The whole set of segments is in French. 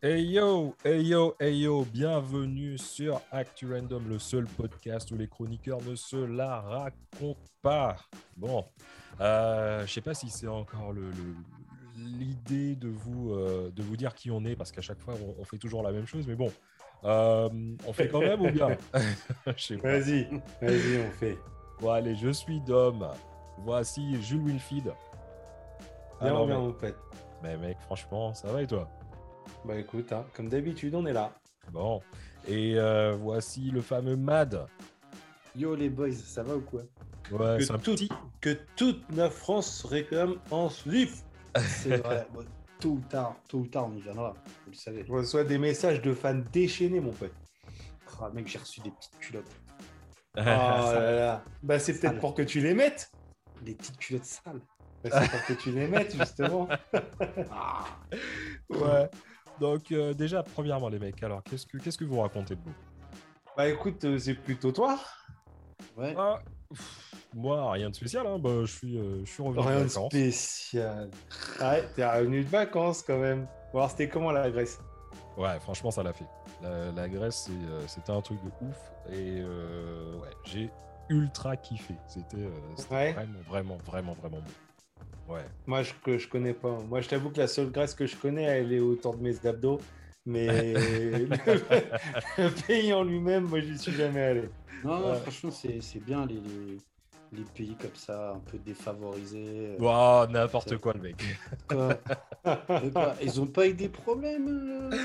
Hey yo, hey yo, hey yo, bienvenue sur Actu Random, le seul podcast où les chroniqueurs ne se la racontent pas. Bon, euh, je sais pas si c'est encore le, le- l'idée de vous, euh, de vous dire qui on est, parce qu'à chaque fois on, on fait toujours la même chose, mais bon, euh, on fait quand même ou bien? Vas-y, vas-y, on fait. Bon, allez, je suis Dom. Voici Jules Winfield. Bien, Alors, bien, pote. mais mec, franchement, ça va et toi? Bah écoute, hein, comme d'habitude, on est là. Bon, et euh, voici le fameux Mad. Yo les boys, ça va ou quoi? Ouais, Que, c'est un tout- petit. que toute la France réclame en slip. C'est vrai, bon, tôt ou tard, tôt ou tard on y viendra, vous le savez. Je reçois des messages de fans déchaînés, mon pote. Ah, mec, j'ai reçu des petites culottes. Oh là là. Bah c'est peut-être pour que tu les mettes. Des petites culottes sales. Bah, c'est pour que tu les mettes, justement. Ah, Ouais. Donc euh, déjà, premièrement, les mecs, alors qu'est-ce que qu'est-ce que vous racontez de vous? Bah écoute, euh, c'est plutôt toi. ouais. Ah, pff, Moi, rien de spécial. Hein. Bah, je suis, euh, je suis revenu Rien de de vacances. spécial. Ouais, t'es revenu de vacances quand même. Bon, alors c'était comment la Grèce? Ouais, franchement, ça l'a fait. La, la Grèce, c'est, euh, c'était un truc de ouf. Et euh, ouais, j'ai ultra kiffé. C'était, euh, c'était Ouais. vraiment, vraiment, vraiment, vraiment bon. Ouais. Moi, je, que je connais pas. Moi, je t'avoue que la seule Grèce que je connais, elle est autour de mes abdos. Mais le, le pays en lui-même, moi, j'y suis jamais allé. Non, Ouais. franchement, c'est c'est bien les, les, les pays comme ça, un peu défavorisés. euh, Wow, n'importe quoi, le mec. quoi. Ils ont pas eu des problèmes euh,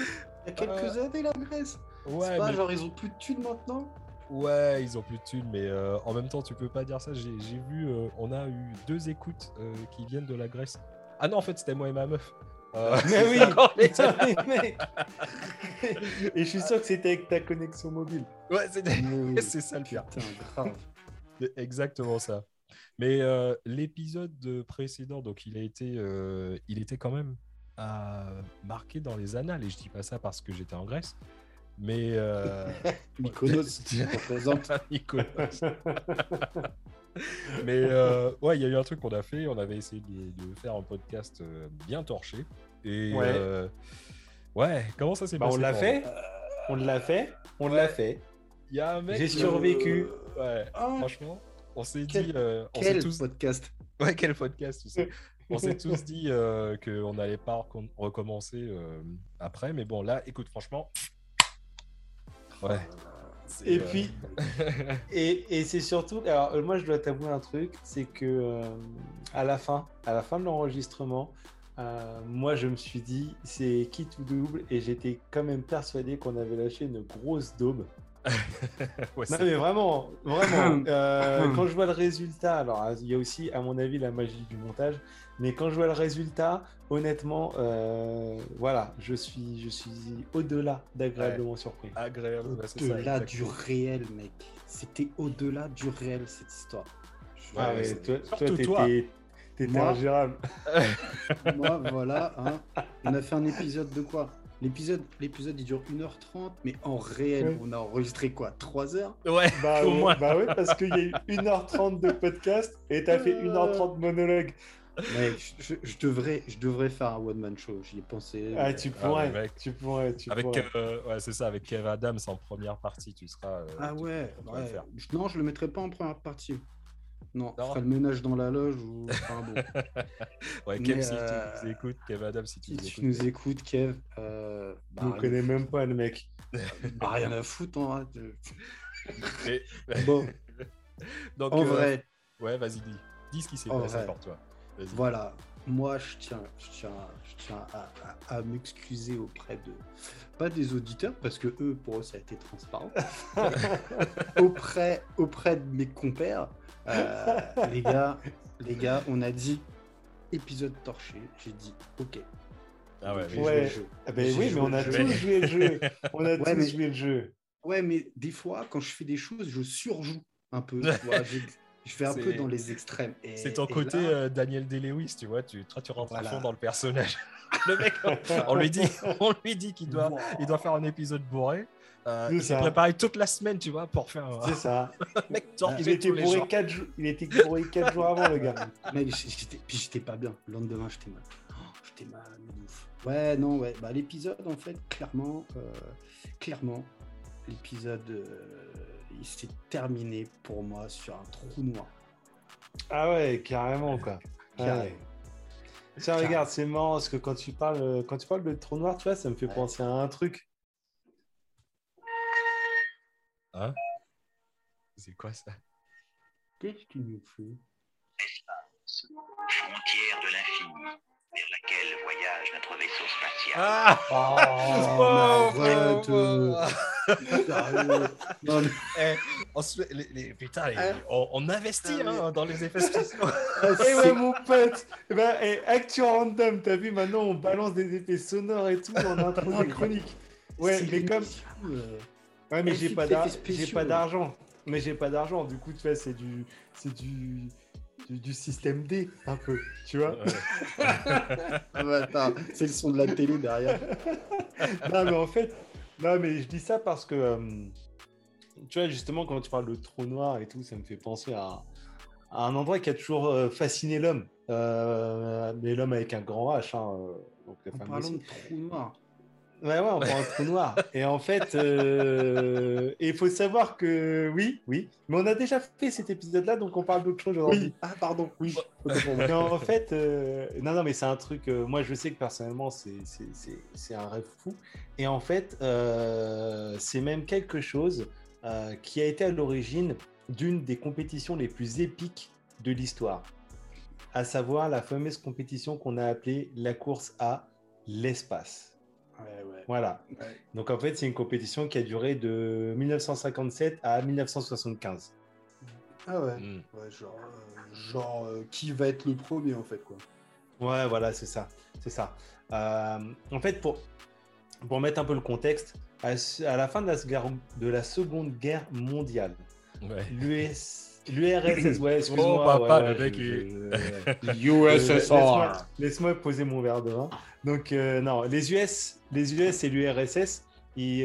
il y a quelques années, la Grèce? Ouais, C'est pas mais- genre ils ont plus de thunes maintenant? Ouais, ils ont plus de thunes, mais euh, en même temps, tu peux pas dire ça. J'ai vu, euh, on a eu deux écoutes euh, qui viennent de la Grèce. Ah non, en fait, c'était moi et ma meuf. Euh, Mais oui, putain, mais mec. Et je suis sûr que c'était avec ta connexion mobile. ouais, c'est ça le pire. Putain, grave. Exactement ça. Mais l'épisode de précédent, donc il a été, il était quand même marqué dans les annales. Et je dis pas ça parce que j'étais en Grèce, mais euh, Mykonos, représente. Mykonos. Mais euh, ouais, il y a eu un truc qu'on a fait. On avait essayé de, de faire un podcast euh, bien torché. Et Ouais. euh, ouais, comment ça s'est Bah, passé on l'a fait. On l'a fait. On l'a fait. Il y a un mec. J'ai euh, survécu. Ouais, Ah, franchement, on s'est Quel- dit. euh, on quel tous podcast Ouais, quel podcast, tu sais. On s'est tous dit euh, qu'on n'allait pas recom- recommencer euh, après, mais bon, là, écoute, franchement. Ouais. Et euh, puis, et, et c'est surtout, alors euh, moi je dois t'avouer un truc, c'est que euh, à la fin, à la fin de l'enregistrement, euh, moi je me suis dit c'est qui tout double et j'étais quand même persuadé qu'on avait lâché une grosse daube. ouais, Non mais vraiment, vraiment. euh, quand je vois le résultat, alors il y a aussi à mon avis la magie du montage, mais quand je vois le résultat, honnêtement, euh, voilà, je suis, je suis au-delà d'agréablement surpris. agréable. ouais, Au-delà du réel, mec. C'était au-delà du réel, cette histoire. Ah Ouais, toi, toi, toi. t'étais, t'étais Moi. ingérable. Moi, voilà. hein. On a fait un épisode de quoi? L'épisode, l'épisode, il dure 1h30, mais en réel, Ouais. on a enregistré quoi 3 heures? Ouais, Bah, au ouais, moins. bah ouais, parce qu'il y a eu 1h30 de podcast et t'as fait 1h30 de monologue. Mec, je, je devrais, je devrais faire un one-man show, j'y ai pensé. Ah, mais- tu Ah pourrais, ouais, mec. tu pourrais, tu Avec, pourrais. euh, ouais, c'est ça, avec Kev Adams en première partie, tu seras. euh, Ah tu- ouais, ouais. Non, je le mettrai pas en première partie. Non, Non. je ferai le ménage dans la loge ou. Enfin, bon. Ouais, Kev, Mais, si euh, tu nous écoutes, Kev Adams, si tu si nous tu écoutes. nous écoutes, Kev, euh, bah, Je ne rien- connais même pas le mec. bah, rien à foutre. hein, Mais- Bon, Donc, en euh, vrai, Ouais, vas-y, dis. Dis ce qui s'est passé vrai. pour toi. Voilà, moi je tiens, je tiens, je tiens à, à- à m'excuser auprès de, pas des auditeurs, parce que eux, pour eux, ça a été transparent, auprès, auprès de mes compères, euh, les gars, les gars, on a dit épisode torché, j'ai dit ok. Ah ouais, J'ai mais- Ouais. joué le jeu. Ah ben oui, mais on a jeu. tous joué le jeu. On a Ouais, tous mais- joué le jeu. Ouais, mais des fois, quand je fais des choses, je surjoue un peu. tu vois, j'ai- je fais un peu dans les extrêmes. C'est ton et côté là- euh, Daniel Day-Lewis, tu vois, tu, toi, tu rentres à Voilà. fond dans le personnage. le mec, on lui dit, on lui dit qu'il doit, Wow. il doit faire un épisode bourré. Euh, il s'est préparé toute la semaine, tu vois, pour faire C'est ça. mec Il torché était bourré. 4 jours. Il était bourré quatre jours avant, le gars. Mec, j'étais- puis j'étais pas bien. Le lendemain, j'étais mal. J'étais mal ouf. Ouais, non, ouais. Bah, l'épisode, en fait, clairement, euh, clairement, l'épisode, euh, il s'est terminé pour moi sur un trou noir. Ah ouais, carrément, quoi. Carrément. Tiens, regarde, c'est marrant parce que quand tu parles, quand tu parles de trou noir, tu vois, ça me fait Ouais. penser à un truc. Hein? C'est quoi ça? Qu'est-ce qu'il nous fait? Frontière de l'infini, vers laquelle voyage notre vaisseau spatial. Ah Oh, mais arrête, euh. Sérieux Non, mais- Eh, on, se fait- les- les- putain, les- on, on investit Ah, mais- hein, dans les effets spéciaux. Eh c'est- ouais, mon pote eh ben, eh, Actu Random, t'as vu, maintenant, on balance des effets sonores et tout en intro Non, des mais- chroniques. Ouais, mais comme... euh. Ouais, mais j'ai pas d'argent. Mais j'ai pas d'argent, du coup, tu vois, c'est du... C'est du... Du, du système D, un peu, tu vois Ah bah, attends, c'est le son de la télé derrière. non, mais en fait, non, mais je dis ça parce que, euh, tu vois, justement, quand tu parles de trou noir et tout, ça me fait penser à, à un endroit qui a toujours euh, fasciné l'homme. Euh, mais l'homme avec un grand H. Hein, donc En parlant aussi. de trou noir. Ouais, ouais, on parle de trou noir. Et en fait, euh, il faut savoir que, oui, oui, mais on a déjà fait cet épisode-là, donc on parle d'autre chose aujourd'hui. Oui. Ah, pardon, oui. Mais en fait, euh, non, non, mais c'est un truc. euh, moi, je sais que personnellement, c'est- un rêve fou. Et en fait, euh, c'est même quelque chose euh, qui a été à l'origine d'une des compétitions les plus épiques de l'histoire, à savoir la fameuse compétition qu'on a appelée la course à l'espace. Ouais, ouais. Voilà. Ouais. Donc en fait, c'est une compétition qui a duré de 1957 à 1975. Ah ouais. Hmm. Ouais, genre, euh, genre euh, qui va être le premier en fait quoi. Ouais, voilà, c'est ça. C'est ça. Euh, en fait, pour, pour mettre un peu le contexte, à, à la fin de la, seconde- de la Seconde Guerre mondiale, Ouais. l'US, l'URSS, ouais, excuse-moi. Oh, papa, ouais, le mec, je- il- je- Euh, USSR. Laisse-moi poser mon verre de vin. Donc, euh, non, les US, les US et l'URSS,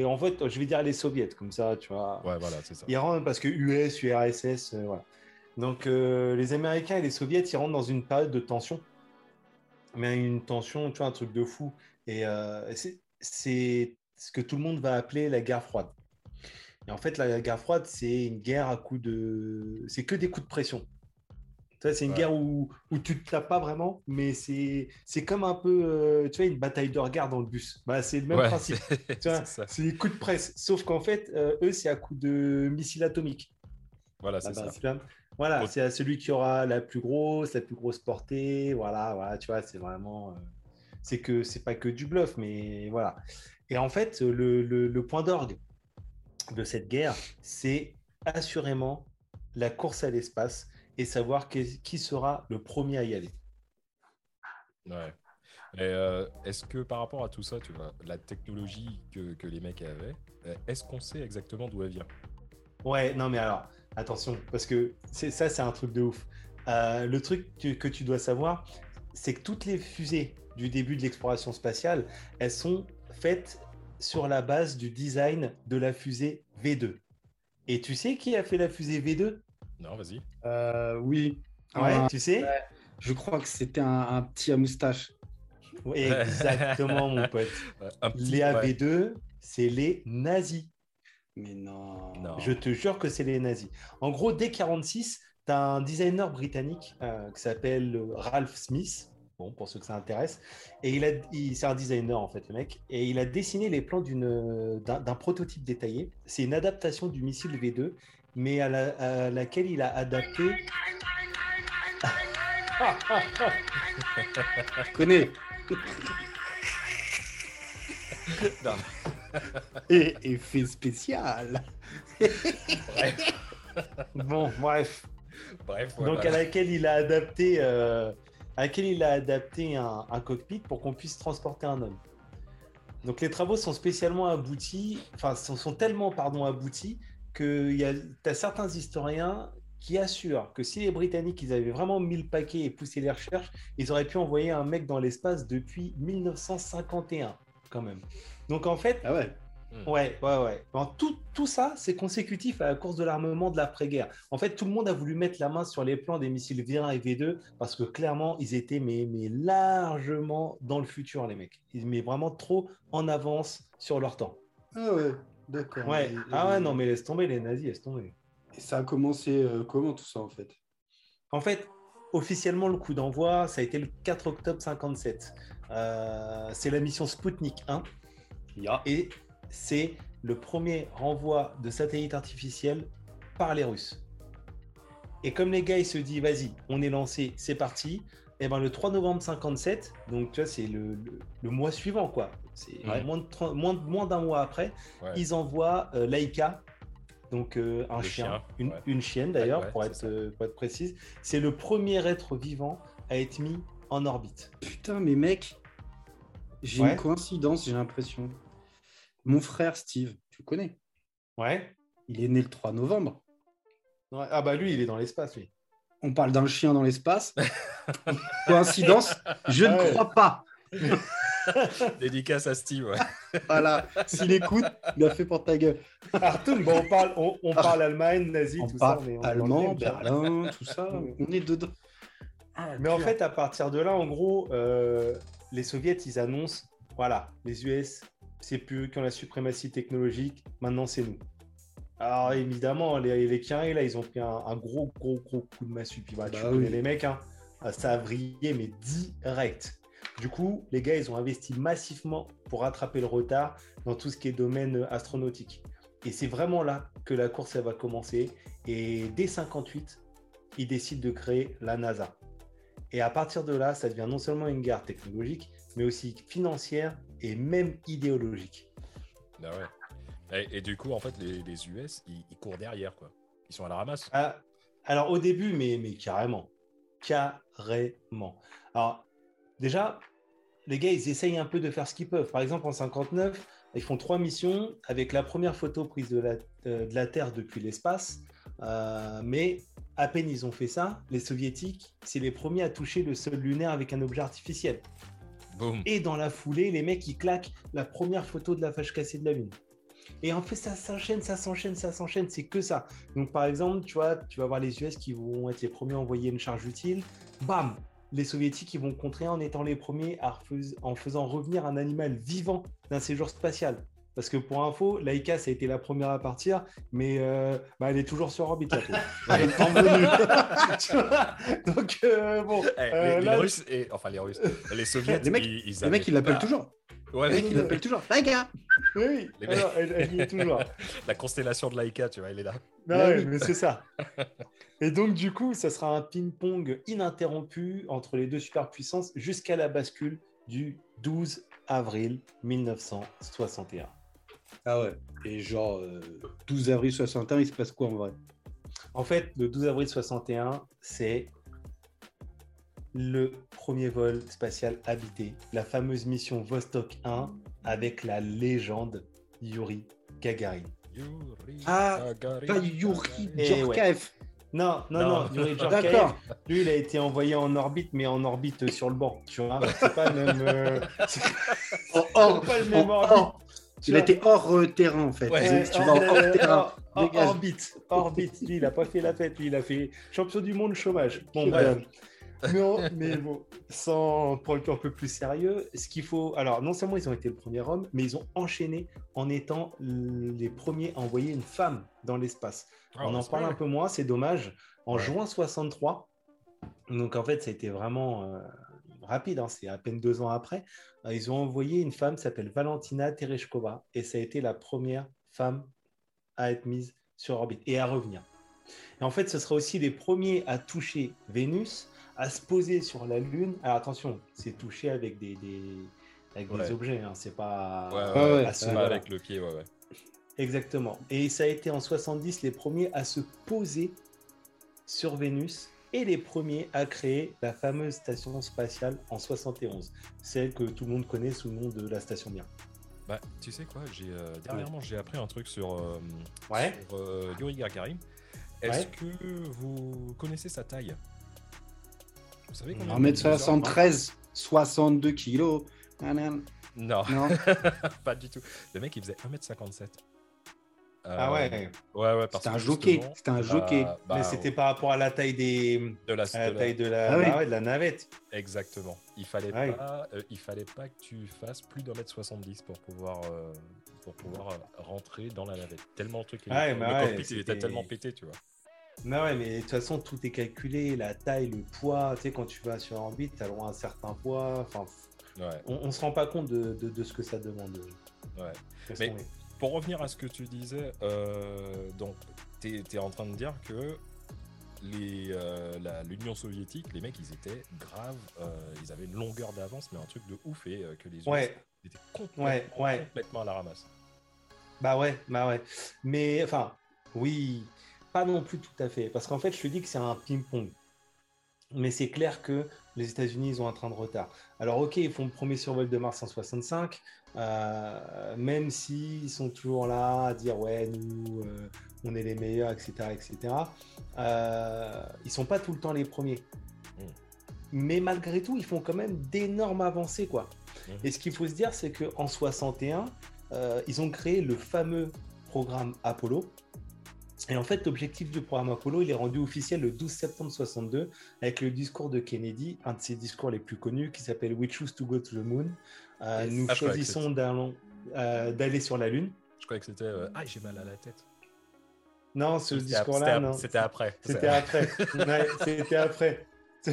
en fait, je vais dire les soviets, comme ça, tu vois. Ouais, voilà, c'est ça. Ils rentrent parce que US, URSS, euh, voilà. Donc euh, les Américains et les Soviets, ils rentrent dans une période de tension. Mais une tension, tu vois, un truc de fou. Et euh, c'est ce que tout le monde va appeler la guerre froide. Et en fait, la guerre froide, c'est une guerre à coup de... C'est que des coups de pression. C'est une Ouais. guerre où, où tu te tapes pas vraiment, mais c'est comme un peu, euh, tu vois, une bataille de regard dans le bus. Bah, c'est le même Ouais, principe. c'est des coups de presse. Sauf qu'en fait, euh, eux, c'est à coup de missiles atomiques. Voilà, Ah c'est bah, ça. Voilà, c'est à celui qui aura la plus grosse, la plus grosse portée. Voilà, voilà, tu vois, c'est vraiment. euh, c'est que c'est pas que du bluff, mais voilà. Et en fait, le, le- le point d'orgue de cette guerre, c'est assurément la course à l'espace et savoir qui, sera le premier à y aller. Ouais. Euh, est-ce que par rapport à tout ça, tu vois, la technologie que, que les mecs avaient, euh, est-ce qu'on sait exactement d'où elle vient? Ouais, non, mais alors, attention, parce que c'est ça, c'est un truc de ouf. Euh, le truc que, que tu dois savoir, c'est que toutes les fusées du début de l'exploration spatiale, elles sont faites sur la base du design de la fusée V2. Et tu sais qui a fait la fusée V2 Non, vas-y. Euh, oui. Ouais, tu sais? Ouais. Je crois que c'était un, un petit à moustache. Ouais, Exactement, mon pote. Petit. Les ouais. AV2, c'est les nazis. Mais non. Non. Je te jure que c'est les nazis. En gros, dès 46, tu as un designer britannique euh, qui s'appelle Ralph Smith. Bon, pour ceux que ça intéresse. Et il a, il- c'est un designer, en fait, le mec. Et il a dessiné les plans d'une, d'un, d'un prototype détaillé. C'est une adaptation du missile V2, mais à, la- à laquelle il a adapté. Je connais. Et, Effet spécial. bref, bon, bref. bref. Donc, à laquelle il a adapté, euh, à laquelle il a adapté un, cockpit pour qu'on puisse transporter un homme. Donc, les travaux sont spécialement aboutis, enfin, sont, sont tellement, pardon, aboutis que tu as certains historiens qui assurent que si les Britanniques ils avaient vraiment mis le paquet et poussé les recherches, ils auraient pu envoyer un mec dans l'espace depuis 1951, quand même. Donc, en fait, Ah ouais. Hmm. Ouais, ouais, ouais. tout, tout ça, c'est consécutif à la course de l'armement de l'après-guerre. En fait, tout le monde a voulu mettre la main sur les plans des missiles V1 et V2 parce que clairement, ils étaient mais, mais largement dans le futur, les mecs. Ils met vraiment trop en avance sur leur temps. Ah ouais, d'accord. Ouais. ah ouais, non, mais laisse tomber les nazis, laisse tomber. Et ça a commencé euh, comment tout ça en fait? En fait, officiellement, le coup d'envoi, ça a été le 4 octobre 57. Euh, c'est la mission Sputnik 1. Et c'est le premier renvoi de satellites artificiels par les Russes. Et comme les gars, ils se disent, vas-y, on est lancé, c'est parti. Et ben le 3 novembre 57, donc tu vois, c'est le, mois suivant, quoi. C'est moins, moins, d'un mois après, ils envoient euh, Laika, donc euh, un chien, une, chienne d'ailleurs, pour, être, euh, pour être précise. C'est le premier être vivant à être mis en orbite. Putain, mais mec, j'ai une coïncidence, j'ai l'impression. Mon frère Steve, tu le connais? Ouais. Il est né le 3 novembre. Ah bah lui, il est dans l'espace, lui. On parle d'un chien dans l'espace. Coïncidence Je ne crois pas. Dédicace à Steve, ouais. Voilà, s'il écoute, il a fait pour ta gueule. Arthur, bon, on parle, on, parle Allemagne, nazi, tout ça. Mais allemand, Berlin, tout ça. On est dedans. Ah, mais en fait, à partir de là, en gros, euh, les soviets, ils annoncent, voilà, les US, c'est plus qui ont la suprématie technologique, maintenant c'est nous. Alors évidemment, les, les là, ils ont pris un, gros, gros, gros coup de massue. Puis bah, tu connais les mecs, hein, ça a vrillé, mais direct. Du coup, les gars, ils ont investi massivement pour rattraper le retard dans tout ce qui est domaine astronautique. Et c'est vraiment là que la course elle va commencer. Et dès 58, ils décident de créer la NASA. Et à partir de là, ça devient non seulement une guerre technologique, mais aussi financière et même idéologique. Ah ouais. et, du coup, en fait, les, US, ils, courent derrière, quoi. Ils sont à la ramasse. Ah, alors, au début, mais, mais carrément. Carrément. Alors, déjà, les gars, ils essayent un peu de faire ce qu'ils peuvent. Par exemple, en 59, ils font trois missions avec la première photo prise de la, euh, de la Terre depuis l'espace. Euh, mais à peine ils ont fait ça, les soviétiques, c'est les premiers à toucher le sol lunaire avec un objet artificiel. Et dans la foulée, les mecs, ils claquent la première photo de la fâche cassée de la Lune. Et en fait, ça s'enchaîne, ça s'enchaîne, ça s'enchaîne, c'est que ça. Donc, par exemple, tu vois, tu vas voir les US qui vont être les premiers à envoyer une charge utile. Bam Les Soviétiques, ils vont contrer en étant les premiers en faisant revenir un animal vivant d'un séjour spatial. Parce que pour info, Laika, ça a été la première à partir, mais euh, bah, elle est toujours sur orbite. elle est Donc, euh, bon. Eh, euh, les, Russes, et, enfin les Russes, les Soviets, les mecs, ils, les mecs, ils l'appellent toujours. Ouais, les mecs, ils l'appellent toujours. Laika Oui, Alors, elle, y est toujours. La constellation de Laika, tu vois, elle est là. Bah oui, mais c'est ça. Et donc, du coup, ça sera un ping-pong ininterrompu entre les deux superpuissances jusqu'à la bascule du 12 avril 1961. Ah ouais. Et genre, 12 euh, avril 61, il se passe quoi en vrai? En fait, le 12 avril 61, c'est le premier vol spatial habité, la fameuse mission Vostok 1 avec la légende Yuri Gagarin. Yuri ah, pas Yuri Djorkaev. Non, non, non, Yuri Djorkaev, lui, il a été envoyé en orbite, mais en orbite sur le banc, tu vois. C'est pas le même... Euh, oh, pas le même orbite. Il a été hors euh, terrain en fait. tu vas hors terrain. orbite, orbite. Lui, il a pas fait la fête. Lui, il a fait champion du monde chômage. Bon, bref. mais, bon, sans pour le un peu plus sérieux, ce qu'il faut. Alors, non seulement ils ont été le premier homme, mais ils ont enchaîné en étant les premiers à envoyer une femme dans l'espace. Ah, On en parle un peu moins, c'est dommage. En juin 63, donc en fait, ça a été vraiment. Euh, rapide, hein, c'est à peine deux ans après, euh, ils ont envoyé une femme qui s'appelle Valentina Tereshkova et ça a été la première femme à être mise sur orbite et à revenir. Et en fait, ce sera aussi les premiers à toucher Vénus, à se poser sur la Lune. Alors attention, c'est touché avec des, avec des objets, hein, c'est pas, avec le pied. Exactement. Et ça a été en 70 les premiers à se poser sur Vénus et les premiers à créer la fameuse station spatiale en 71, celle que tout le monde connaît sous le nom de la station Mir. Bah, tu sais quoi, j'ai euh, dernièrement j'ai appris un truc sur, euh, ouais. Euh, Yuri Gagarin. Est-ce que vous connaissez sa taille? Vous savez 1m73, 62 kilos. Non, Non. pas du tout. Le mec, il faisait 1m57. Ah Euh, ouais. Ouais, C'était un jockey. C'était un jockey. bah, bah, Mais c'était par rapport à la taille des. de la, à la taille de la, Ah bah ouais, de la navette. Exactement. Il fallait Ah pas, euh, il fallait pas que tu fasses plus d'un mètre 70 pour pouvoir, euh, pour pouvoir euh, rentrer dans la navette. Tellement le truc, il- Ouais, le bah ouais, cockpit, il était tellement pété, tu vois. Mais ouais, mais de toute façon, tout est calculé, la taille, le poids. Tu sais, quand tu vas sur orbite, tu as droit à un certain poids. Enfin, Ouais, on, on se rend pas compte de, de- de ce que ça demande. ouais. Mais-. Pour revenir à ce que tu disais, euh, donc tu es, en train de dire que euh, l'Union soviétique, les mecs, ils étaient graves, euh, ils avaient une longueur d'avance, mais un truc de ouf, et que les Ouais, étaient complètement, Ouais, ouais. complètement à la ramasse. bah ouais, bah ouais. Mais enfin, oui, pas non plus tout à fait. Parce qu'en fait, je te dis que c'est un ping-pong. Mais c'est clair que les États-Unis, ils ont un train de retard. Alors, ok, ils font le premier survol de Mars en 65, euh, même s'ils sont toujours là à dire ouais, nous, euh, on est les meilleurs, etc., etc. Euh, ils sont pas tout le temps les premiers. Mm. Mais malgré tout, ils font quand même d'énormes avancées, quoi. Mm. Et ce qu'il faut se dire, c'est qu'en 61, euh, ils ont créé le fameux programme Apollo. Et en fait, l'objectif du programme Apollo, il est rendu officiel le 12 septembre 62 avec le discours de Kennedy, un de ses discours les plus connus qui s'appelle We choose to go to the moon. Euh, Yes. Nous Ah, choisissons euh, d'aller sur la Lune. Je croyais que c'était euh, Ah, j'ai mal à la tête. Non, ce discours-là, non. C'était après. C'était après. Ouais, c'était après.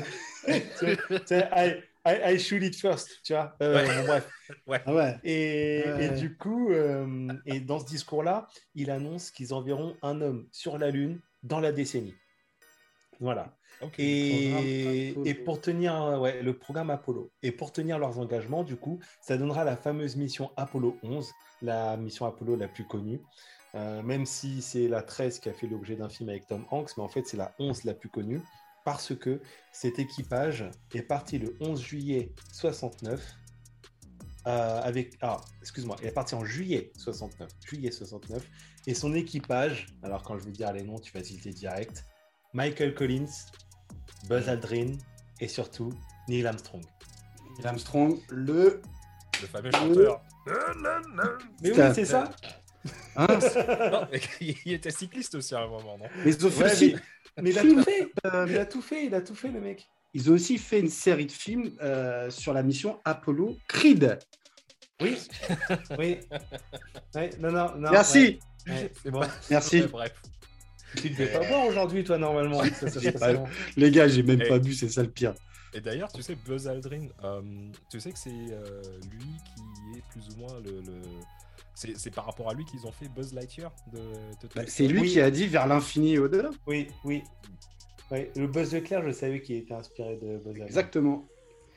C'est- I, I, I shoot it first, tu vois. Euh, Ouais. bon, bref. Ah ouais. Et, Ouais. et du coup, euh, et dans ce discours-là, il annonce qu'ils enverront un homme sur la Lune dans la décennie. Voilà. Ok. Et, pour tenir ouais, le programme Apollo, et pour tenir leurs engagements, du coup, ça donnera la fameuse mission Apollo 11, la mission Apollo la plus connue. Euh, même si c'est la 13 qui a fait l'objet d'un film avec Tom Hanks, mais en fait c'est la 11 la plus connue, parce que cet équipage est parti le 11 juillet 69, euh, avec... Ah, excuse-moi, il est parti en juillet 69, juillet 69, et son équipage, alors quand je vais dire les noms, tu vas citer direct, Michael Collins, Buzz Aldrin, et surtout Neil Armstrong. Neil Armstrong, le. Le fameux chanteur. Mais oui, c'est ça Hein, Non, il était cycliste aussi à un moment, non? Mais ils ont fait Ouais, aussi. mais, mais il a tout fait Il a tout fait, il a tout fait, le mec Ils ont aussi fait une série de films euh, sur la mission Apollo Creed. Oui, oui. Ouais, non, non, non. Merci, ouais, ouais. C'est Bon, merci. Ouais, bref. Tu devais pas boire aujourd'hui, toi, normalement. Ça, ça, J'ai ça, pas- ça, Les gars, j'ai même pas bu, c'est ça le pire. Et d'ailleurs, tu sais, Buzz Aldrin, euh, tu sais que c'est euh, lui qui est plus ou moins le. le- C'est par rapport à lui qu'ils ont fait Buzz Lightyear de, de Toy Bah, c'est lui Oui. qui a dit vers l'infini et au-delà. Oui, oui. Ouais, le Buzz Leclerc, je savais qu'il était inspiré de Buzz Aldrin. Exactement.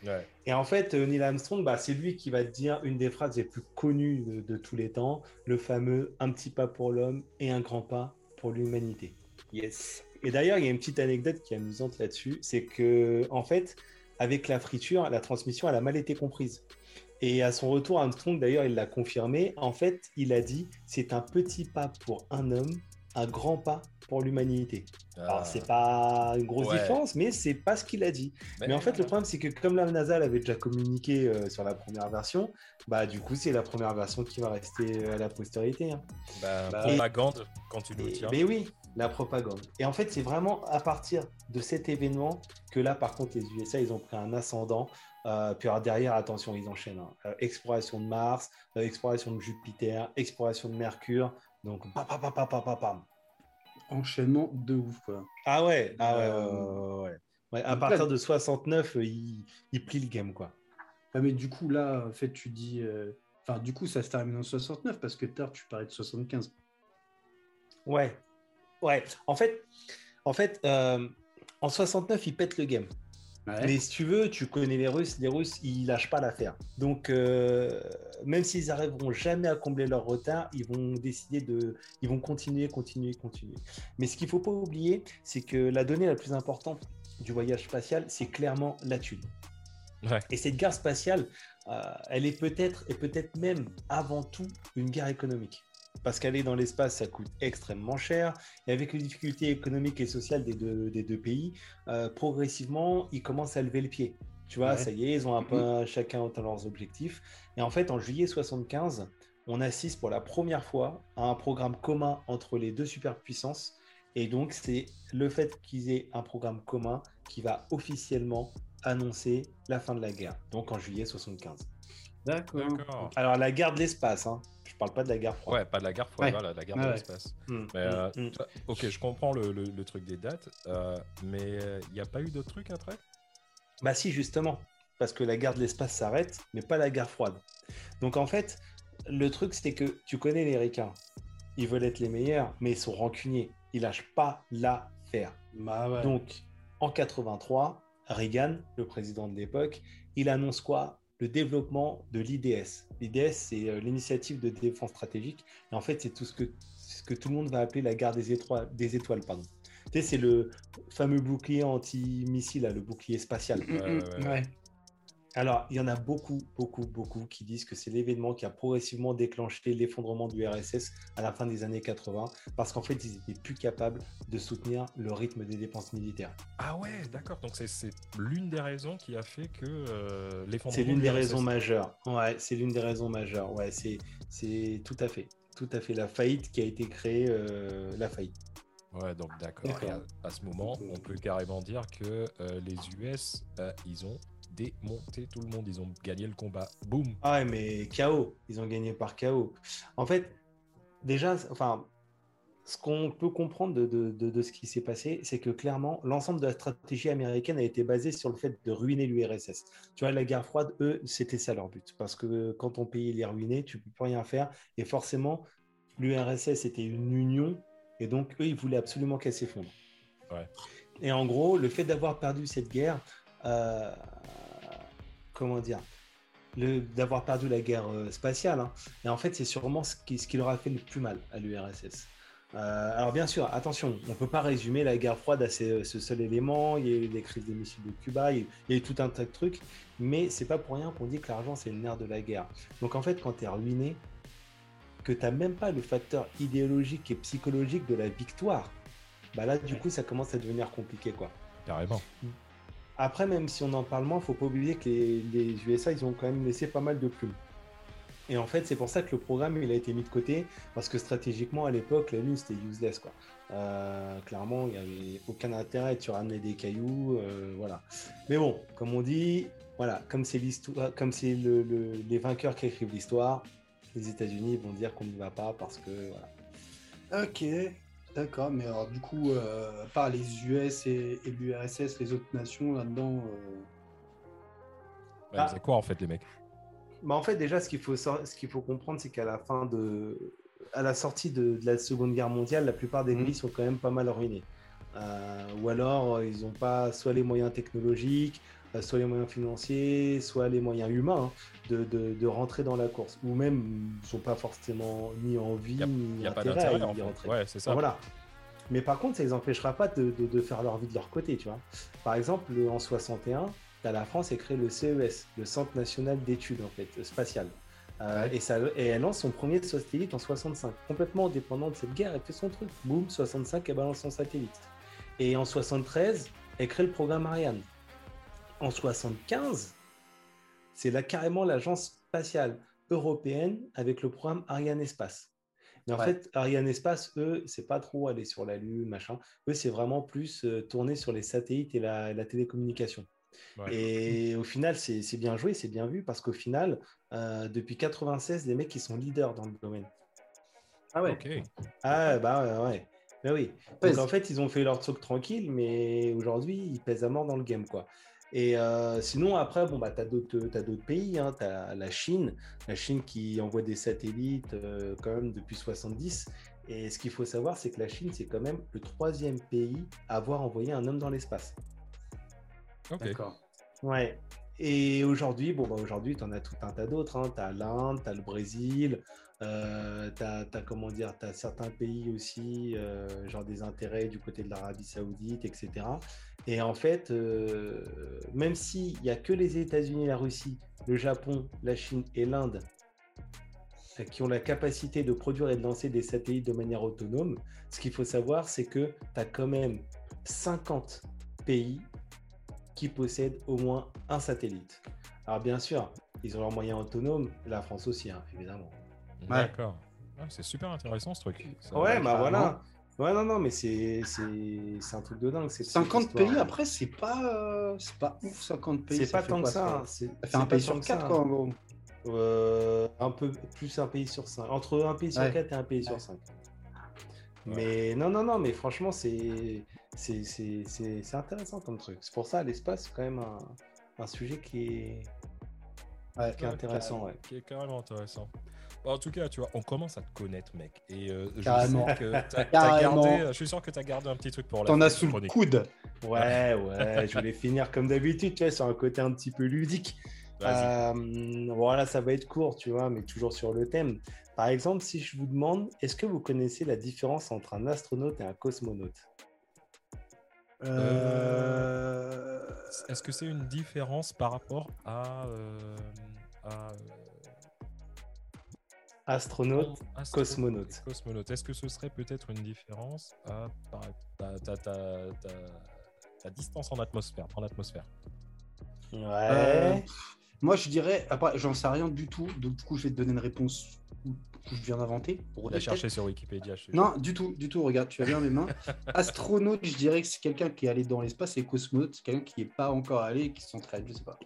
Ouais. Et en fait, euh, Neil Armstrong, bah, c'est lui qui va te dire une des phrases les plus connues de, de tous les temps, le fameux un petit pas pour l'homme et un grand pas pour l'humanité. Yes. Et d'ailleurs, il y a une petite anecdote qui est amusante là-dessus, c'est que en fait, avec la friture, la transmission, elle a mal été comprise. Et à son retour, Armstrong, d'ailleurs, il l'a confirmé. En fait, il a dit c'est un petit pas pour un homme, un grand pas pour l'humanité. Alors, Ah. c'est pas une grosse Ouais. différence, mais c'est pas ce qu'il a dit. Mais en fait, le problème, c'est que comme la NASA avait déjà communiqué euh, sur la première version, bah du coup, c'est la première version qui va rester euh, à la postérité. hein. Bah, Bah, propagande, quand tu nous tiens. mais oui, la propagande. Et en fait, c'est vraiment à partir de cet événement que là, par contre, les USA, ils ont pris un ascendant. Euh, puis alors, derrière, attention, ils enchaînent. hein. Euh, exploration de Mars, exploration de Jupiter, exploration de Mercure. Donc, pam, pam, pam. Enchaînement de ouf, quoi. Ah ouais, ah ouais, Euh, ouais, ouais, à partir là- de 69, euh, il, il plie le game, quoi. Ah, mais du coup, là, en fait, tu dis. euh, Enfin, du coup, ça se termine en 69 parce que tard, tu parlais de 75. Ouais, ouais. En fait, en fait euh, en 69, il pète le game. Ouais. Mais si tu veux, tu connais les Russes, les Russes, ils lâchent pas l'affaire. Donc, euh, même s'ils arriveront jamais à combler leur retard, ils vont décider de, ils vont continuer, continuer, continuer. Mais ce qu'il faut pas oublier, c'est que la donnée la plus importante du voyage spatial, c'est clairement la thune. Ouais. Et cette guerre spatiale, euh, elle est peut-être et peut-être même avant tout une guerre économique. Parce qu'aller dans l'espace, ça coûte extrêmement cher. Et avec les difficultés économiques et sociales des deux, des deux pays, euh, progressivement, ils commencent à lever le pied. Tu vois, ça y est, ils ont un peu chacun atteint leurs objectifs. Et en fait, en juillet 75, on assiste pour la première fois à un programme commun entre les deux superpuissances. Et donc, c'est le fait qu'ils aient un programme commun qui va officiellement annoncer la fin de la guerre, donc en juillet 75. D'accord. Alors, la guerre de l'espace, hein. Je parle pas de la guerre froide. Ouais, pas de la guerre froide, voilà, la guerre de l'espace. Mmh, euh, mmh, mmh. Ok, je comprends le, le, truc des dates, euh, mais il n'y a pas eu d'autres trucs après? Bah si, justement, parce que la guerre de l'espace s'arrête, mais pas la guerre froide. Donc en fait, le truc, c'est que tu connais les ricains. Ils veulent être les meilleurs, mais ils sont rancuniers. Ils lâchent pas l'affaire. Bah Donc, en 83, Reagan, le président de l'époque, il annonce quoi? Le développement de l'IDS. L'IDS, c'est euh, l'initiative de défense stratégique. Et en fait, c'est tout ce que, ce que tout le monde va appeler la guerre des, étoiles. Des étoiles pardon. Tu sais, c'est le fameux bouclier anti-missile, le bouclier spatial. ouais. Alors, il y en a beaucoup, beaucoup, beaucoup qui disent que c'est l'événement qui a progressivement déclenché l'effondrement du RSS à la fin des années 80, parce qu'en fait, ils étaient plus capables de soutenir le rythme des dépenses militaires. Ah ouais, d'accord. Donc c'est l'une des raisons qui a fait que euh, l'effondrement. C'est l'une des raisons majeures. Ouais, c'est l'une des raisons majeures. Ouais, c'est c'est tout à fait, tout à fait la faillite qui a été créée, euh, la faillite. Ouais, donc d'accord. À, ce moment, on peut carrément dire que euh, les US, ils ont démonté tout le monde. Ils ont gagné le combat. Boum. Ah mais KO. Ils ont gagné par KO. En fait, déjà, enfin, ce qu'on peut comprendre de, de, de, ce qui s'est passé, c'est que clairement, l'ensemble de la stratégie américaine a été basée sur le fait de ruiner l'URSS. Tu vois, la guerre froide, eux, c'était ça leur but. Parce que quand ton pays les ruiné, tu peux plus rien faire. Et forcément, l'URSS était une union. Et donc, eux, ils voulaient absolument qu'elle s'effondre. Ouais. Et en gros, le fait d'avoir perdu cette guerre, euh, comment dire, d'avoir perdu la guerre euh, spatiale. Hein. Et en fait, c'est sûrement ce qui, ce qui leur a fait le plus mal à l'URSS. Euh, alors bien sûr, attention, on ne peut pas résumer la guerre froide à ce seul élément. Il y a eu les crises des missiles de Cuba, il y a eu tout un tas de trucs, mais c'est pas pour rien qu'on dit que l'argent c'est le nerf de la guerre. Donc en fait, quand tu es ruiné, que tu n'as même pas le facteur idéologique et psychologique de la victoire, bah là du coup ça commence à devenir compliqué quoi. Carrément. Après, même si on en parle moins, faut pas oublier que les, USA, ils ont quand même laissé pas mal de plumes. Et en fait, c'est pour ça que le programme il a été mis de côté, parce que stratégiquement, à l'époque, la Lune, c'était useless. Quoi. Euh, clairement, il n'y avait aucun intérêt, tu ramenais des cailloux, euh, voilà. Mais bon, comme on dit, voilà, comme c'est l'histoire, comme c'est le, les vainqueurs qui écrivent l'histoire, les États-Unis vont dire qu'on n'y va pas parce que voilà. Ok, D'accord, mais alors du coup, euh, par les US et, l'URSS, les autres nations là-dedans. Euh... Bah, c'est quoi en fait les mecs? Bah, En fait, déjà, ce qu'il faut, ce qu'il faut comprendre, c'est qu'à la fin de. À la sortie de, la Seconde Guerre mondiale, la plupart des mmh. pays sont quand même pas mal ruinés. Euh, ou alors, ils n'ont pas soit les moyens technologiques, euh, soit les moyens financiers, soit les moyens humains hein, de, de, rentrer dans la course, ou même ne sont pas forcément ni envie ni intérêt à y rentrer. Ouais, c'est ça. voilà. Mais par contre, ça les empêchera pas de, de, faire leur vie de leur côté, tu vois. Par exemple, en 61, as la France a créé le CES, le Centre national d'études en fait spatiales. Euh, et, ça, et elle lance son premier satellite en 65, complètement dépendant de cette guerre. Elle fait son truc, boum, 65, elle balance son satellite. Et en 73, elle crée le programme Ariane en 75, c'est là carrément l'agence spatiale européenne avec le programme Ariane Espace. Mais en fait, Ariane Espace, eux, c'est pas trop aller sur la Lune, machin. Eux, c'est vraiment plus euh, tourner sur les satellites et la, télécommunication. Et au final, c'est bien joué, c'est bien vu, parce qu'au final, euh, depuis 96, les mecs, ils sont leaders dans le domaine. Ah ouais Ah bah ouais, Mais oui. Donc en fait, ils ont fait leur truc tranquille, mais aujourd'hui, ils pèsent à mort dans le game, quoi. Et euh, sinon, après, bon, bah, tu as d'autres pays. Hein. Tu as la Chine, la Chine qui envoie des satellites euh, quand même depuis 70. Et ce qu'il faut savoir, c'est que la Chine, c'est quand même le troisième pays à avoir envoyé un homme dans l'espace. D'accord. Ouais. Et aujourd'hui, bon, bah, aujourd'hui, tu en as tout un tas d'autres. Hein. Tu as l'Inde, tu as le Brésil, euh, tu as, comment dire, as certains pays aussi, euh, genre des intérêts du côté de l'Arabie Saoudite, etc. Et en fait, euh, même s'il n'y a que les États-Unis, la Russie, le Japon, la Chine et l'Inde qui ont la capacité de produire et de lancer des satellites de manière autonome, ce qu'il faut savoir, c'est que tu as quand même 50 pays qui possèdent au moins un satellite. Alors bien sûr, ils ont leurs moyens autonomes, la France aussi, hein, évidemment. D'accord. Ah, c'est super intéressant ce truc. Ça- Ouais, bah voilà. Ouais, non, non, mais c'est c'est- c'est un truc de dingue. cette- cette 50 histoire. pays, après, c'est pas, euh, c'est pas ouf, 50 pays. C'est pas tant que ça. hein, c'est- un pays sur que ça, 4, hein. quoi, en gros. Euh, un peu plus un pays sur 5. Entre un pays sur Ouais. 4 et un pays sur Ouais. 5. Mais non, non, non, mais franchement, c'est c'est- c'est c'est- c'est intéressant comme truc. C'est pour ça, l'espace, c'est quand même un, un sujet qui est, Ouais. qui est intéressant. Ouais. Qui est carrément intéressant. En tout cas, tu vois, on commence à te connaître, mec. Et euh, je Carrément. sais que t'as- t'as Carrément. gardé. Je suis sûr que tu as gardé un petit truc pour la T'en as sous le coude. Ouais, ouais, je voulais finir comme d'habitude, tu vois, sur un côté un petit peu ludique. Vas-y. Euh, voilà, ça va être court, tu vois, mais toujours sur le thème. Par exemple, si je vous demande, est-ce que vous connaissez la différence entre un astronaute et un cosmonaute? Euh... Est-ce que c'est une différence par rapport à. euh, à, euh, Astronaute, astronaute cosmonaute. Cosmonaute. Est-ce que ce serait peut-être une différence à par- ta, ta- ta- ta- ta distance en atmosphère, dans l'atmosphère ouais. Euh, Moi, je dirais, après, j'en sais rien du tout, donc du coup, je vais te donner une réponse que je viens d'inventer. pour On a peut-être- cherché sur Wikipédia. je. Non, du tout, du tout. Regarde, tu as bien mes mains. Astronaute, je dirais que c'est quelqu'un qui est allé dans l'espace et cosmonaute, c'est quelqu'un qui n'est pas encore allé et qui s'entraîne, je sais pas.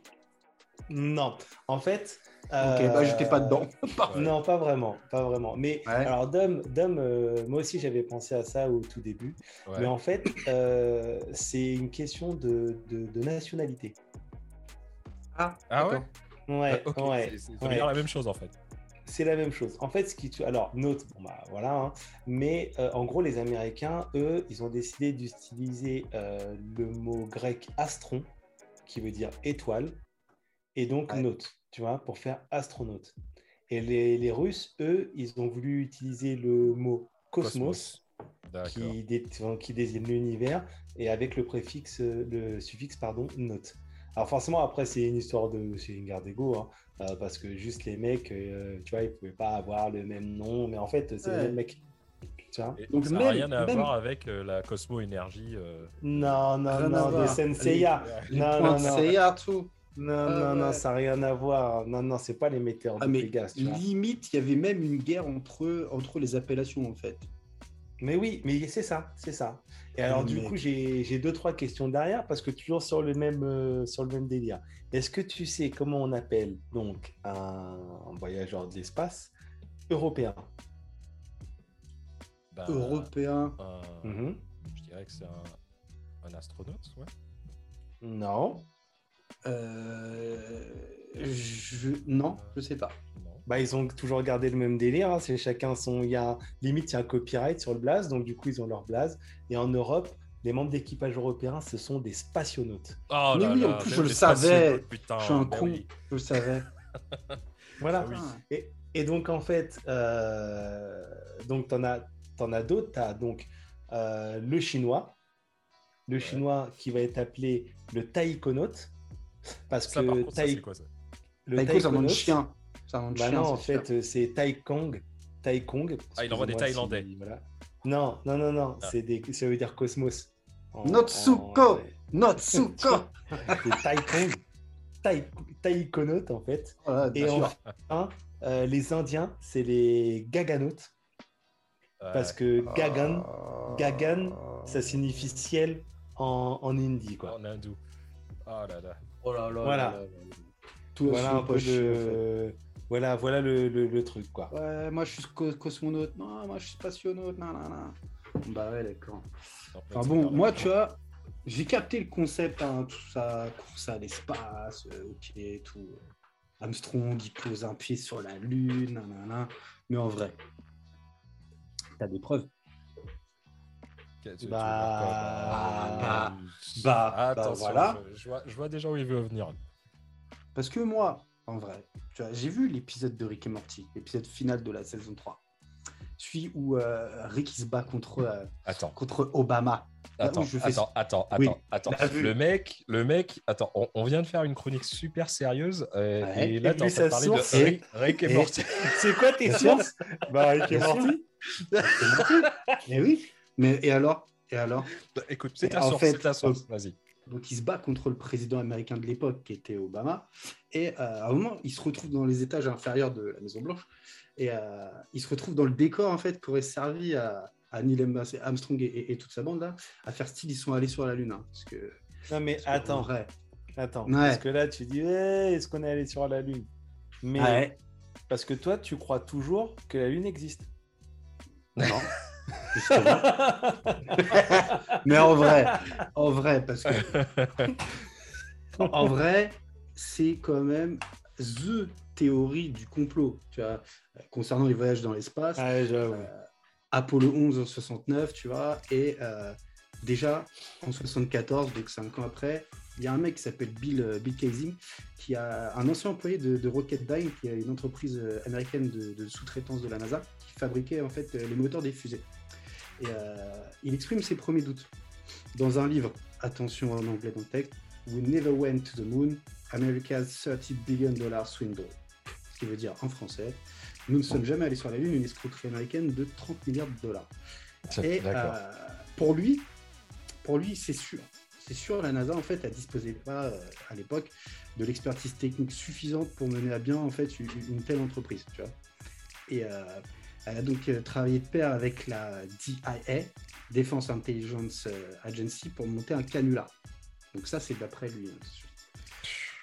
Non, en fait. Ok, euh, bah j'étais pas dedans. Non, pas vraiment, pas vraiment. Mais Ouais. alors, Dom, Dom euh, moi aussi j'avais pensé à ça au tout début. Ouais. Mais en fait, euh, c'est une question de, de- de nationalité. Ah, Ah ouais. Ouais, Ah, ok, ouais. c'est- ouais. la même chose en fait. C'est la même chose. En fait, ce qui tue- alors note, bon bah voilà, hein. mais euh, en gros les Américains, eux, ils ont décidé d'utiliser euh, le mot grec astron, qui veut dire étoile, et donc Ouais. note, tu vois, pour faire astronaute. Et les, les Russes, eux, ils ont voulu utiliser le mot cosmos, qui, dé- qui désigne l'univers, et avec le préfixe, euh, le suffixe, pardon, note. Alors forcément, après, c'est une histoire de... C'est une guerre d'ego, hein, euh, parce que juste les mecs, euh, tu vois, ils pouvaient pas avoir le même nom, mais en fait, c'est Ouais. le même mec. Tu vois? Et Donc ça n'a rien à même- voir avec euh, la cosmo-énergie. euh, Non, non, Rien non, de. Senseiya. Les Non, non, non. Seiya, tout. Non, Ah non, non, ouais. ça n'a rien à voir. Non, non, c'est pas les de Ah, mais Pégase, limite, il y avait même une guerre entre, entre les appellations, en fait. Mais oui, mais c'est ça, c'est ça. Et alors, du coup, j'ai deux, trois questions derrière parce que toujours sur le même, euh, sur le même délire. Est-ce que tu sais comment on appelle donc un voyageur de l'espace européen? Ben, Européen. un- Mhm. Je dirais que c'est un, un astronaute, ouais. Non. Euh, je... Non, je sais pas. Bah, ils ont toujours gardé le même délire. hein. C'est chacun son. Il y a limite, il y a un copyright sur le blaze, donc du coup, ils ont leur blaze. Et en Europe, les membres d'équipage européen, ce sont des spationautes. Oh Mais là oui, en plus, je le savais. Putain, je suis un bah con, oui. je le savais. Voilà. Ah oui. Et, et donc, en fait, euh, donc, tu en as, t'en as d'autres. Tu as donc euh, le chinois. Le chinois qui va être appelé le taïkonaute. Parce Ça, par que contre, ça, taï- c'est quoi ça le Taïko, c'est un nom de chien. C'est un nom de Bah chien. non, en c'est fait, euh, c'est Taikong. Taikong. Ah, il envoie des Thaïlandais. si- voilà. Non, non, non, non. Ah. C'est des... Ça veut dire cosmos. En- Notsuko en- Notsuko Taikong. Tai... Taïkonautes, en fait. Voilà, Et sûr. enfin, euh, les Indiens, c'est les Gaganotes. Parce que Gagan, Ah. Gagan, ça signifie ciel en, en hindi, quoi. En hindou. Oh là là. Oh là là Voilà. là là là. Tout Voilà un peu. Voilà, voilà le, le- le truc, quoi. Ouais, moi je suis co- cosmonaute. Non, moi je suis spationaute. Non, non, non. Bah ouais, d'accord. Enfin bon, moi tu vois, j'ai capté le concept, hein, tout ça, course à l'espace, euh, ok, tout. Armstrong, il pose un pied sur la Lune, nanana. Mais en vrai, t'as des preuves. Tu- tu Bah, quoi bah, bah, bah, Attention, voilà. je, je vois, je vois déjà où il veut venir. Parce que moi, en vrai, tu vois, j'ai vu l'épisode de Rick et Morty, l'épisode final de la saison 3. Celui où euh, Rick il se bat contre, euh, Attends, contre Obama. Attends, je fais- attends, attends, Oui, attends. Le mec, le mec, attends, on, on vient de faire une chronique super sérieuse euh, Ouais. et là Et en lui, train de Rick, Rick et et- Morty. C'est quoi tes sources Bah, Rick et. Morty. Et oui, mais et alors Et alors Bah, Écoute, c'est Et ta en source, fait, c'est ta source, vas-y. Donc, il se bat contre le président américain de l'époque, qui était Obama. Et euh, à un moment, il se retrouve dans les étages inférieurs de la Maison-Blanche. Et euh, il se retrouve dans le décor, en fait, qui aurait servi à, à Neil Armstrong et, et, toute sa bande-là à faire style, ils sont allés sur la Lune. Hein, parce que, non, mais parce que, attends. vrai, Attends. Ouais. Parce que là, tu dis, est-ce qu'on est allé sur la Lune? Mais Ouais. parce que toi, tu crois toujours que la Lune existe. Non. Mais en vrai, en vrai, parce que en vrai, c'est quand même the théorie du complot, tu vois, concernant les voyages dans l'espace. J'avoue. Euh, Apollo 11 en 69, tu vois, et euh, déjà en 74, donc 5 ans après, il y a un mec qui s'appelle Bill, euh, Bill Kaysing, qui a un ancien employé de, de Rocketdyne, qui est une entreprise euh, américaine de, de sous-traitance de la NASA, qui fabriquait en fait euh, les moteurs des fusées. Et euh, il exprime ses premiers doutes dans un livre, attention en anglais dans le texte, We never went to the moon, America's 30 billion dollar swindle. Ce qui veut dire en français, nous ne sommes jamais allés sur la Lune, une escroquerie américaine de 30 milliards de dollars. Et euh, pour lui, pour lui, c'est sûr. C'est sûr, la NASA en fait a disposé pas euh, à l'époque de l'expertise technique suffisante pour mener à bien en fait une, telle entreprise, tu vois. Et euh, elle a donc euh, travaillé de pair avec la DIA, Defense Intelligence Agency, pour monter un canular. Donc ça, c'est d'après lui. hein.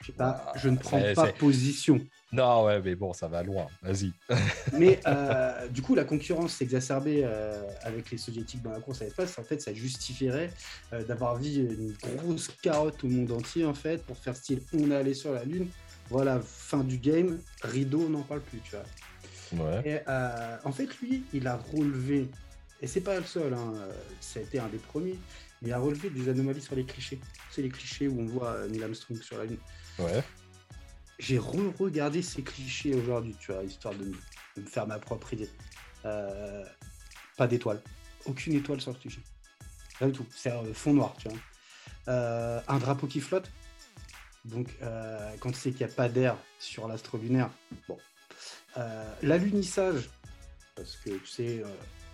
Je sais pas, Ouah, je ne prends pas position. Non, ouais, mais bon, ça va loin. Vas-y. Mais euh, du coup, la concurrence exacerbée euh, avec les soviétiques dans la course à l'espace. En fait, ça justifierait euh, d'avoir vu une grosse carotte au monde entier, en fait, pour faire style on est allé sur la Lune. Voilà, fin du game, rideau, on n'en parle plus, tu vois. Ouais. Et en fait, lui, il a relevé, et c'est pas le seul, hein, ça a été un des premiers, mais il a relevé des anomalies sur les clichés. C'est les clichés où on voit Neil Armstrong sur la Lune Ouais. j'ai re-regardé ces clichés aujourd'hui, tu vois, histoire de me, de me faire ma propre idée. Euh, pas d'étoile. Aucune étoile sur le cliché. Rien du tout. C'est euh, fond noir, tu vois. Euh, un drapeau qui flotte. Donc, euh, quand tu sais qu'il n'y a pas d'air sur l'astre lunaire, bon. Euh, L'alunissage, parce que tu sais,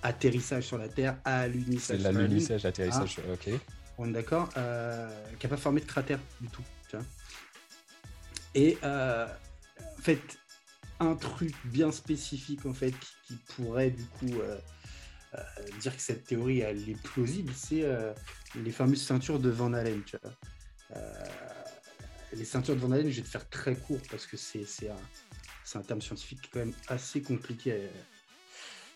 atterrissage sur la Terre, C'est alunissage sur la Lune. l'alunissage, l'atterrissage. Ah. Ok. On est d'accord Qui n'a pas formé de cratère du tout. tu vois. Et euh, en fait, un truc bien spécifique en fait qui, qui pourrait du coup euh, euh, dire que cette théorie elle est plausible, c'est euh, les fameuses ceintures de Van Allen. Tu vois. Euh, les ceintures de Van Allen, je vais te faire très court parce que c'est c'est un, un terme scientifique quand même assez compliqué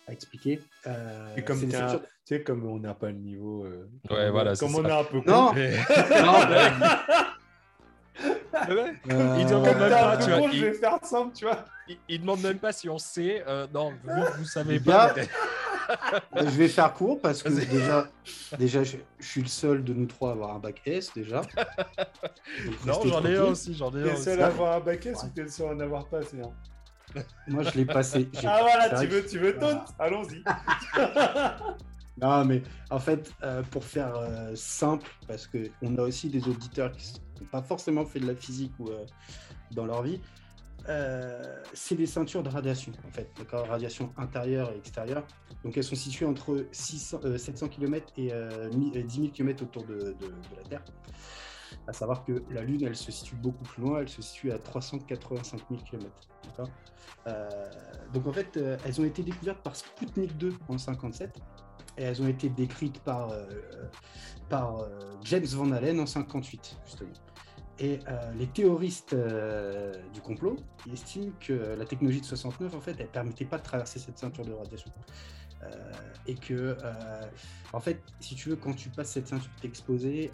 à, à expliquer. Euh, Et comme un- tu sais, comme on n'a pas le niveau. euh, Ouais, comme- voilà, Comme on ça. est un peu. Non. Euh, Il demande même t'es pas, tu vois, il- je vais faire simple, tu vois. Il, il demande même pas si on sait. euh, non, vous savez pas. Je vais faire court parce que déjà, déjà je, je suis le seul de nous trois à avoir un bac S déjà. Donc, Non, j'en ai un aussi, j'en ai T'es un le aussi. seul à avoir un bac S ou t'es le seul à en avoir pas, c'est un. Moi, je l'ai passé. Ah voilà, tu veux, tu veux Voilà. Allons-y. Non, mais en fait, euh, pour faire euh, simple, parce qu'on a aussi des auditeurs qui pas forcément fait de la physique ou euh, dans leur vie, euh, c'est des ceintures de radiation, en fait, d'accord Radiation intérieure et extérieure. Donc, elles sont situées entre 600, euh, 700 km et euh, mi- euh, 10 000 km autour de, de- la Terre. À savoir que la Lune, elle se situe beaucoup plus loin, elle se situe à 385 000 km. D'accord Euh, donc, en fait, elles ont été découvertes par Sputnik 2 en 57 et elles ont été décrites par, euh, euh, James Van Allen en 58, justement. Et euh, les théoristes du complot estiment que la technologie de 69, en fait, elle permettait pas de traverser cette ceinture de radiation. Et que, en fait, si tu veux, quand tu passes cette ceinture, tu es exposé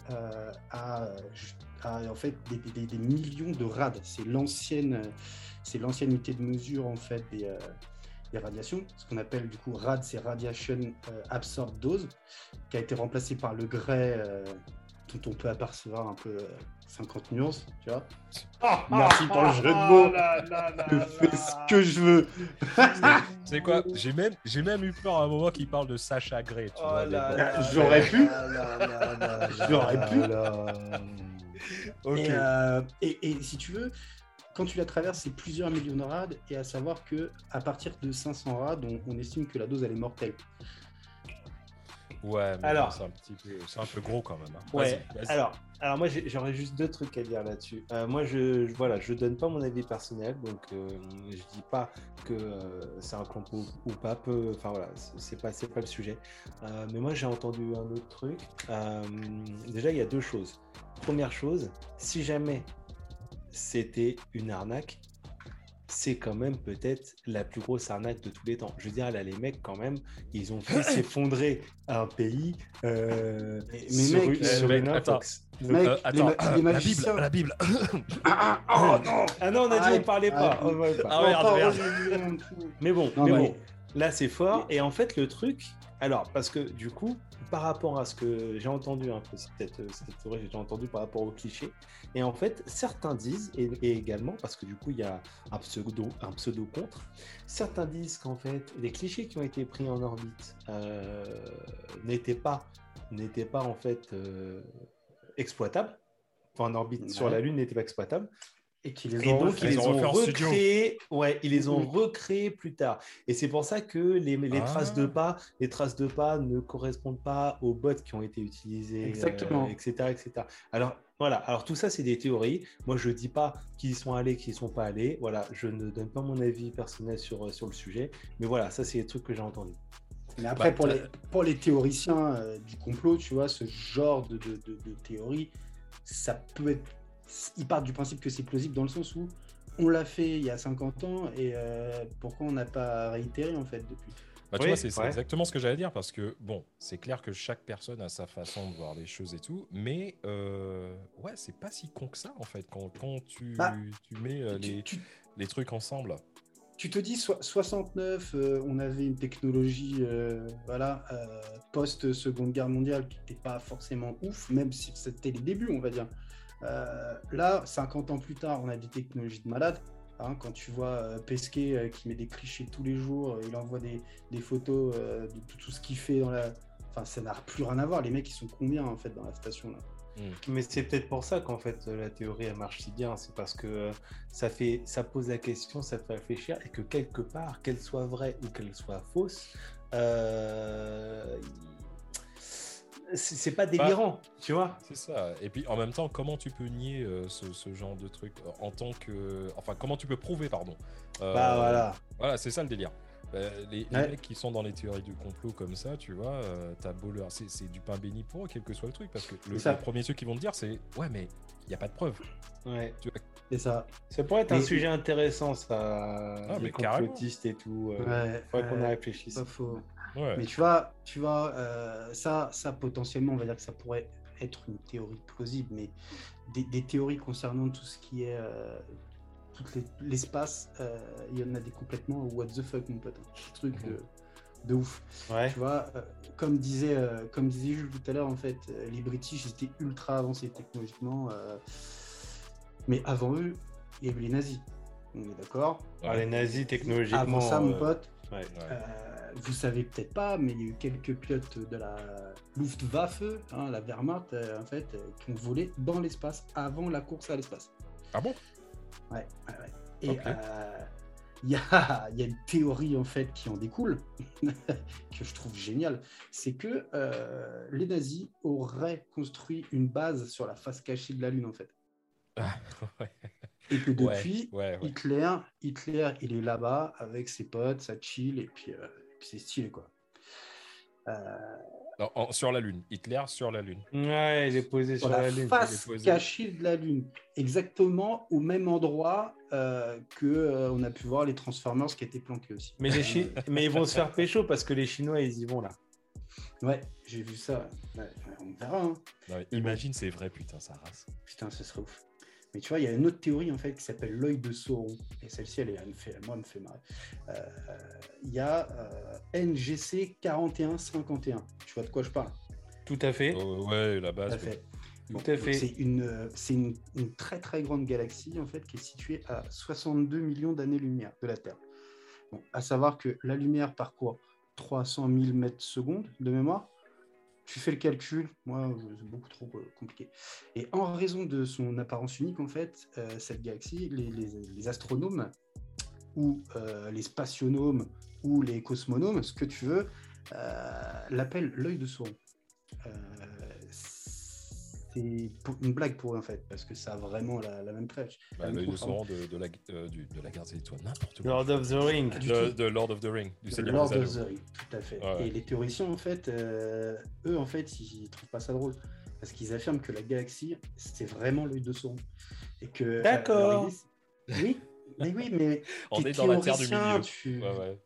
à, en fait, des, millions de rad. C'est l'ancienne, c'est l'ancienne unité de mesure, en fait, des, euh, des radiations. Ce qu'on appelle, du coup, rad, c'est Radiation euh, Absorbed Dose, qui a été remplacé par le grey, euh, dont on peut apercevoir un peu euh, 50 nuances, tu vois. Merci pour le jeu de mots. Je fais ce que je veux. C'est quoi? J'ai même, j'ai même eu peur à un moment qu'il parle de Sacha Gray. Oh J'aurais pu. là là là là J'aurais pu. euh, et si tu veux, quand tu la traverses, c'est plusieurs millions de rad, et à savoir que à partir de 500 rad, on, on estime que la dose elle est mortelle. Ouais, mais Alors. c'est un petit peu, c'est un peu gros quand même. hein. Ouais. Vas-y, vas-y. Alors, alors moi j'aurais juste deux trucs à dire là-dessus. Euh, moi je, je- voilà, je donne pas mon avis personnel, donc euh, je dis pas que euh, c'est un complot ou pas. Peu, enfin voilà, c'est- c'est pas c'est pas le sujet. Euh, mais moi j'ai entendu un autre truc. Euh, déjà il y a deux choses. Première chose, si jamais c'était une arnaque, c'est quand même peut-être la plus grosse arnaque de tous les temps. Je veux dire, là, les mecs, quand même, ils ont fait s'effondrer un pays euh, Mais- sur, mec, une- sur euh, une mec, intox. Mec, Euh, les attends, ma- euh, les la Bible, la Bible. Ah, ah, oh non Ah non, on a dit Arrête, on parlait pas. on. Ah, merde, merde. Mais bon, Non, mais mais- bon, là c'est fort. Et en fait, le truc, alors, parce que du coup, par rapport à ce que j'ai entendu un peu, cette, théorie, j'ai entendu par rapport aux clichés. Et en fait, certains disent, et, et également, parce que du coup, il y a un pseudo, un pseudo contre, certains disent qu'en fait, les clichés qui ont été pris en orbite euh, n'étaient pas, n'étaient pas en fait euh, exploitables. Enfin, en orbite sur la Lune n'étaient pas exploitables. Et qui les ont donc, ils les ont recréés, ouais, ils les ont recréés plus tard. Et c'est pour ça que les, les Ah. traces de pas, les traces de pas ne correspondent pas aux bots qui ont été utilisés, euh, Exactement. etc., etc. Alors, voilà. Alors, tout ça, c'est des théories. Moi, je dis pas qu'ils y sont allés, qu'ils y sont pas allés. Voilà. Je ne donne pas mon avis personnel sur, sur le sujet. Mais voilà, ça, c'est les trucs que j'ai entendus. Mais après, Bah, pour, les, pour les théoriciens euh, du complot, tu vois, ce genre de, de, de, de théorie, ça peut être. Ils partent du principe que c'est plausible dans le sens où on l'a fait il y a 50 ans et euh, pourquoi on n'a pas réitéré en fait depuis? Bah, tu Oui, vois, c'est ouais. exactement ce que j'allais dire parce que, bon, c'est clair que chaque personne a sa façon de voir les choses et tout, mais euh, ouais, c'est pas si con que ça en fait quand, quand tu, Bah, tu mets euh, Tu- les, tu, les trucs ensemble. tu te dis, so- 69, euh, on avait une technologie euh, voilà, euh, post-seconde guerre mondiale qui n'était pas forcément ouf, même si c'était les débuts, on va dire. Euh, là, 50 ans plus tard, on a des technologies de malade. hein, quand tu vois euh, Pesquet euh, qui met des clichés tous les jours, il envoie des, photos de tout, ce qu'il fait dans la. Enfin, ça n'a plus rien à voir. Les mecs, ils sont combien en fait dans la station là? Mais c'est peut-être pour ça qu'en fait la théorie elle marche si bien, c'est parce que ça fait, ça pose la question, ça fait réfléchir et que quelque part, qu'elle soit vraie ou qu'elle soit fausse, c'est pas délirant, tu vois. C'est ça. Et puis en même temps, comment tu peux nier euh, ce, ce genre de truc euh, en tant que. Enfin, comment tu peux prouver, pardon. Euh, Bah voilà. Voilà, c'est ça le délire. Euh, les, mecs qui sont dans les théories du complot comme ça, tu vois, euh, t'as beau leur. C'est c'est du pain béni pour eux, quel que soit le truc. Parce que le, premier truc qu'ils vont te dire, c'est Ouais, mais il n'y a pas de preuve. Ouais. C'est ça. Ça pourrait être un sujet intéressant, ça. Ah, les mais carrément. complotistes et tout. Euh, Ouais, faudrait qu'on y réfléchisse. Pas faux. Ouais. Mais tu vois, tu vois euh, ça, ça potentiellement, on va dire que ça pourrait être une théorie plausible, mais des, des théories concernant tout ce qui est euh, tout les- l'espace, euh, il y en a des complètement what the fuck, mon pote. Des trucs de, de ouf. Ouais. Tu vois, comme disait, comme disait Jules tout à l'heure, en fait, les British étaient ultra avancés technologiquement, mais avant eux, il y avait les nazis. On est d'accord? Ah, les nazis technologiquement. Avant ça, mon pote, ouais. Ouais. Vous savez peut-être pas, mais il y a eu quelques pilotes de la Luftwaffe, hein, la Wehrmacht, euh, en fait, euh, qui ont volé dans l'espace avant la course à l'espace. Ah bon? Ouais, ouais, ouais. Et euh, il y, a, il y a une théorie en fait qui en découle, que je trouve géniale, c'est que euh, les nazis auraient construit une base sur la face cachée de la Lune en fait. Ouais. Et que depuis, ouais, ouais. Hitler, Hitler, il est là-bas avec ses potes, ça chill, et puis, euh, et puis c'est stylé, quoi. Euh, Non, en- sur la Lune. Hitler sur la Lune. Ouais, il est posé sur sur la, la lune. face il est posé. cachée de la Lune, exactement au même endroit euh, que euh, on a pu voir les Transformers qui étaient planqués aussi. Mais, les Chi- mais ils vont se faire pécho parce que les Chinois, ils y vont là. Ouais, j'ai vu ça. Ouais, on verra. hein. Non, imagine, c'est vrai, putain, ça race. Putain, ce serait ouf. Mais tu vois, il y a une autre théorie en fait qui s'appelle l'œil de Sauron. Et celle-ci, elle, est- elle me fait, moi, elle me fait marrer. Euh, Il y a euh, NGC 4151. Tu vois de quoi je parle? Tout à fait. Oh, ouais, la Tout base. à fait. Tout à fait. C'est une, euh, c'est une, une très très grande galaxie en fait qui est située à 62 millions d'années-lumière de la Terre. Bon, à savoir que la lumière parcourt 300 000 mètres secondes de mémoire. Tu fais le calcul, moi c'est beaucoup trop euh, compliqué. Et en raison de son apparence unique en fait, euh, cette galaxie, les, astronomes ou euh, les spationomes ou les cosmonomes, ce que tu veux, euh, l'appelle l'œil de Sauron. C'est une blague pour eux en fait, parce que ça a vraiment la, la même trêve. Bah, même de de, la, euh, du- de la garde des étoiles, n'importe quoi. Lord of the Ring. Du De, tout. de Lord of the Ring, du De Seigneur Lord of the Rings, tout à fait. Ouais. Et les théoriciens, en fait, euh, eux, en fait, ils trouvent pas ça drôle. Parce qu'ils affirment que la galaxie, c'est vraiment l'œil de Sauron. Et que. euh, D'accord. oui, mais oui, mais. On est dans la terre du milieu. tu- Ouais, ouais.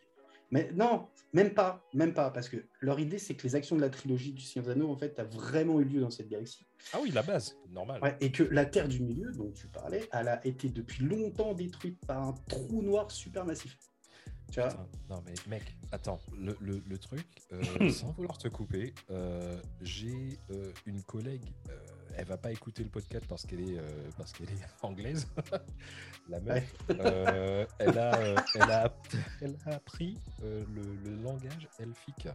Mais non, même pas, même pas, parce que leur idée, c'est que les actions de la trilogie du Seigneur des Anneaux, en fait, a vraiment eu lieu dans cette galaxie. Ah oui, la base, normal. Ouais, et que la Terre du Milieu, dont tu parlais, elle a été depuis longtemps détruite par un trou noir supermassif. Tu vois non mais mec, attends, le, le- le truc, euh, sans vouloir te couper, euh, j'ai euh, une collègue, elle va pas écouter le podcast parce qu'elle est, euh, parce qu'elle est anglaise, la meuf, euh, elle, a, euh, elle, a, elle a appris le, le langage elfique.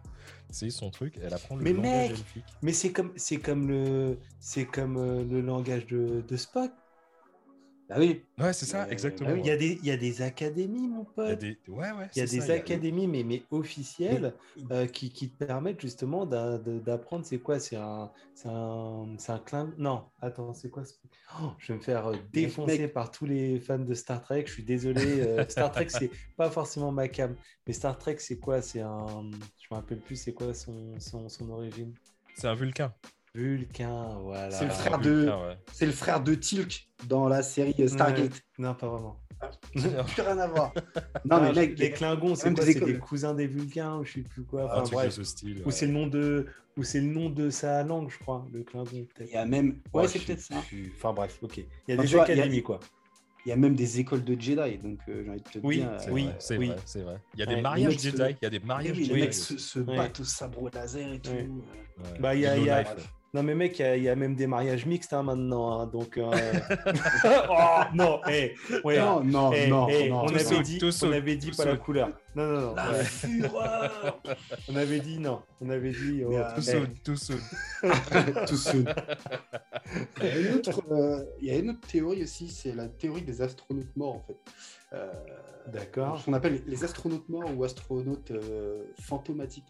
C'est son truc, elle apprend le Mais langage mec, elfique. Mais c'est comme, c'est comme le, c'est comme le langage de, de Spock. Bah oui. Ouais, c'est ça, Euh, exactement. bah oui, Il y a des, il y a des académies, mon Il y a pote. des, ouais, ouais, Il y a des ça, académies, mais, mais officielles, euh, qui, qui te permettent justement d'apprendre. C'est quoi? C'est un, un, un clin. Non, attends, c'est quoi Oh, Je vais me faire euh, défoncer mec. par tous les fans de Star Trek. Je suis désolé. euh, Star Trek, c'est pas forcément ma cam. Mais Star Trek, c'est quoi? C'est un. Je me rappelle plus. C'est quoi son, son, son origine? C'est un vulcain. Vulcain, voilà. C'est le frère de- ouais. C'est le frère de Tilk dans la série euh, Stargate. Non, pas vraiment. Plus rien à voir. Non, mais Ah, mec, les Klingons, c'est des des cousins des Vulcains ou je sais plus quoi. un Enfin, truc bref. de ce style. Ou ouais. c'est le nom de, ou c'est le nom de sa langue, je crois, le Klingon il y a même. Ouais, Ouais, c'est peut-être ça. plus. Enfin bref, ok. Il y a Enfin, des y a- académies quoi. Il y a même des écoles de Jedi, donc euh, j'ai envie de te Oui, dire. C'est euh, oui, vrai, c'est oui. vrai, c'est vrai. Il y a des mariages Jedi, il y a des mais mariages oui, les Jedi. mecs se, se Ouais. battent au sabre laser et tout. Ouais. euh. Ouais. Bah, il y a- Non mais mec, il y a- il y, a même des mariages mixtes hein, maintenant, hein, donc. euh, oh non, eh, ouais, Non, non, eh, non, eh, non. on avait saute, dit, on saute, avait dit pas la couleur. Non non non. La ouais. fureur On avait dit non. On avait dit. oh, Tout eh, saute, tout saute. Tout seul. Il y, a une autre, euh, il y a une autre théorie aussi, c'est la théorie des astronautes morts en fait. Euh, D'accord. Ce qu'on appelle les astronautes morts ou astronautes euh, fantomatiques.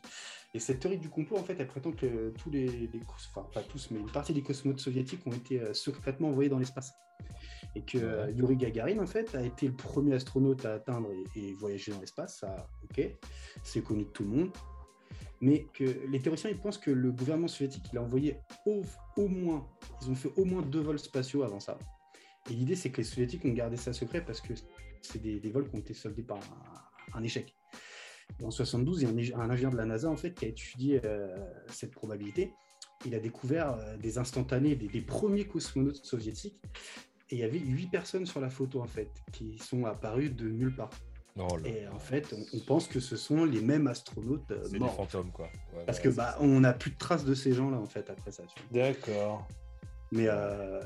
Et cette théorie du complot, en fait, elle prétend que tous les, les enfin pas tous, mais une partie des cosmonautes soviétiques ont été euh, secrètement envoyés dans l'espace. Et que euh, Yuri Gagarin, en fait, a été le premier astronaute à atteindre et, et voyager dans l'espace. Ça, ok, c'est connu de tout le monde. Mais que les théoriciens, ils pensent que le gouvernement soviétique, il a envoyé au, au moins, ils ont fait au moins deux vols spatiaux avant ça. Et l'idée, c'est que les soviétiques ont gardé ça secret parce que c'est des, des vols qui ont été soldés par un, un échec. Et en 72, il y a un, ing- un ingénieur de la NASA en fait, qui a étudié euh, cette probabilité. Il a découvert euh, des instantanés des, des premiers cosmonautes soviétiques. Et il y avait huit personnes sur la photo en fait, qui sont apparues de nulle part. Oh là Et là. en fait, on, on pense que ce sont les mêmes astronautes euh, C'est des morts. fantômes, quoi. Ouais, Parce ouais, que c'est bah, on n'a plus de traces de ces gens-là en fait après ça. D'accord. Mais euh,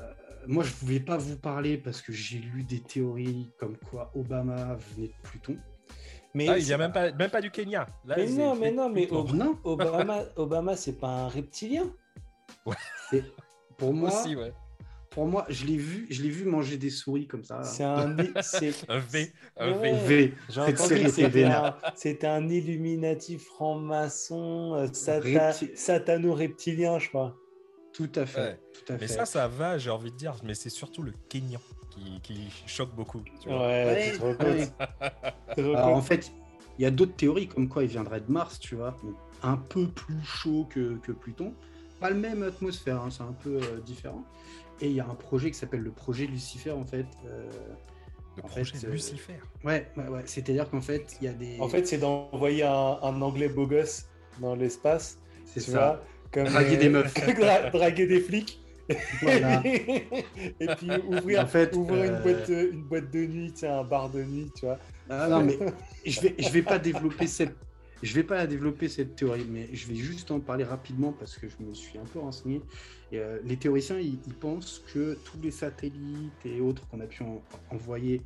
moi, je ne voulais pas vous parler parce que j'ai lu des théories comme quoi Obama venait de Pluton. Mais Ah, il c'est- vient même pas, même pas du Kenya. Là, Mais non, mais non, mais Pluton. Ob- Non, Obama, Obama, c'est pas un reptilien. c'est pour moi, Aussi, ouais. pour moi, je l'ai vu, je l'ai vu manger des souris comme ça. C'est un. c'est- Un V, un Ouais. V. C'était un, un Illuminati franc-maçon, euh, sata- Repti- satano-reptilien, je crois. Tout à fait. Ouais. Tout à Mais fait. ça, ça va, j'ai envie de dire, mais c'est surtout le Kenyan qui, qui choque beaucoup. Tu vois. Ouais, Ouais, rends Alors en fait, il y a d'autres théories comme quoi il viendrait de Mars, tu vois, donc un peu plus chaud que, que Pluton. Pas le même atmosphère, hein, c'est un peu euh, différent. Et il y a un projet qui s'appelle le projet Lucifer, en fait. euh, Le En projet fait, euh, Lucifer. Ouais, ouais, ouais. C'est-à-dire qu'en fait, il y a des. En fait, c'est d'envoyer un, un anglais beau gosse dans l'espace, c'est ça. vois, comme Draguer des meufs. dra- draguer des flics. Voilà. et puis ouvrir, En fait, ouvrir une, euh, boîte, une boîte de nuit, un bar de nuit, tu vois. Ah non, mais je vais, je vais pas développer cette. Je vais pas développer cette théorie, mais je vais juste en parler rapidement parce que je me suis un peu renseigné. Euh, les théoriciens, ils, pensent que tous les satellites et autres qu'on a pu en- envoyer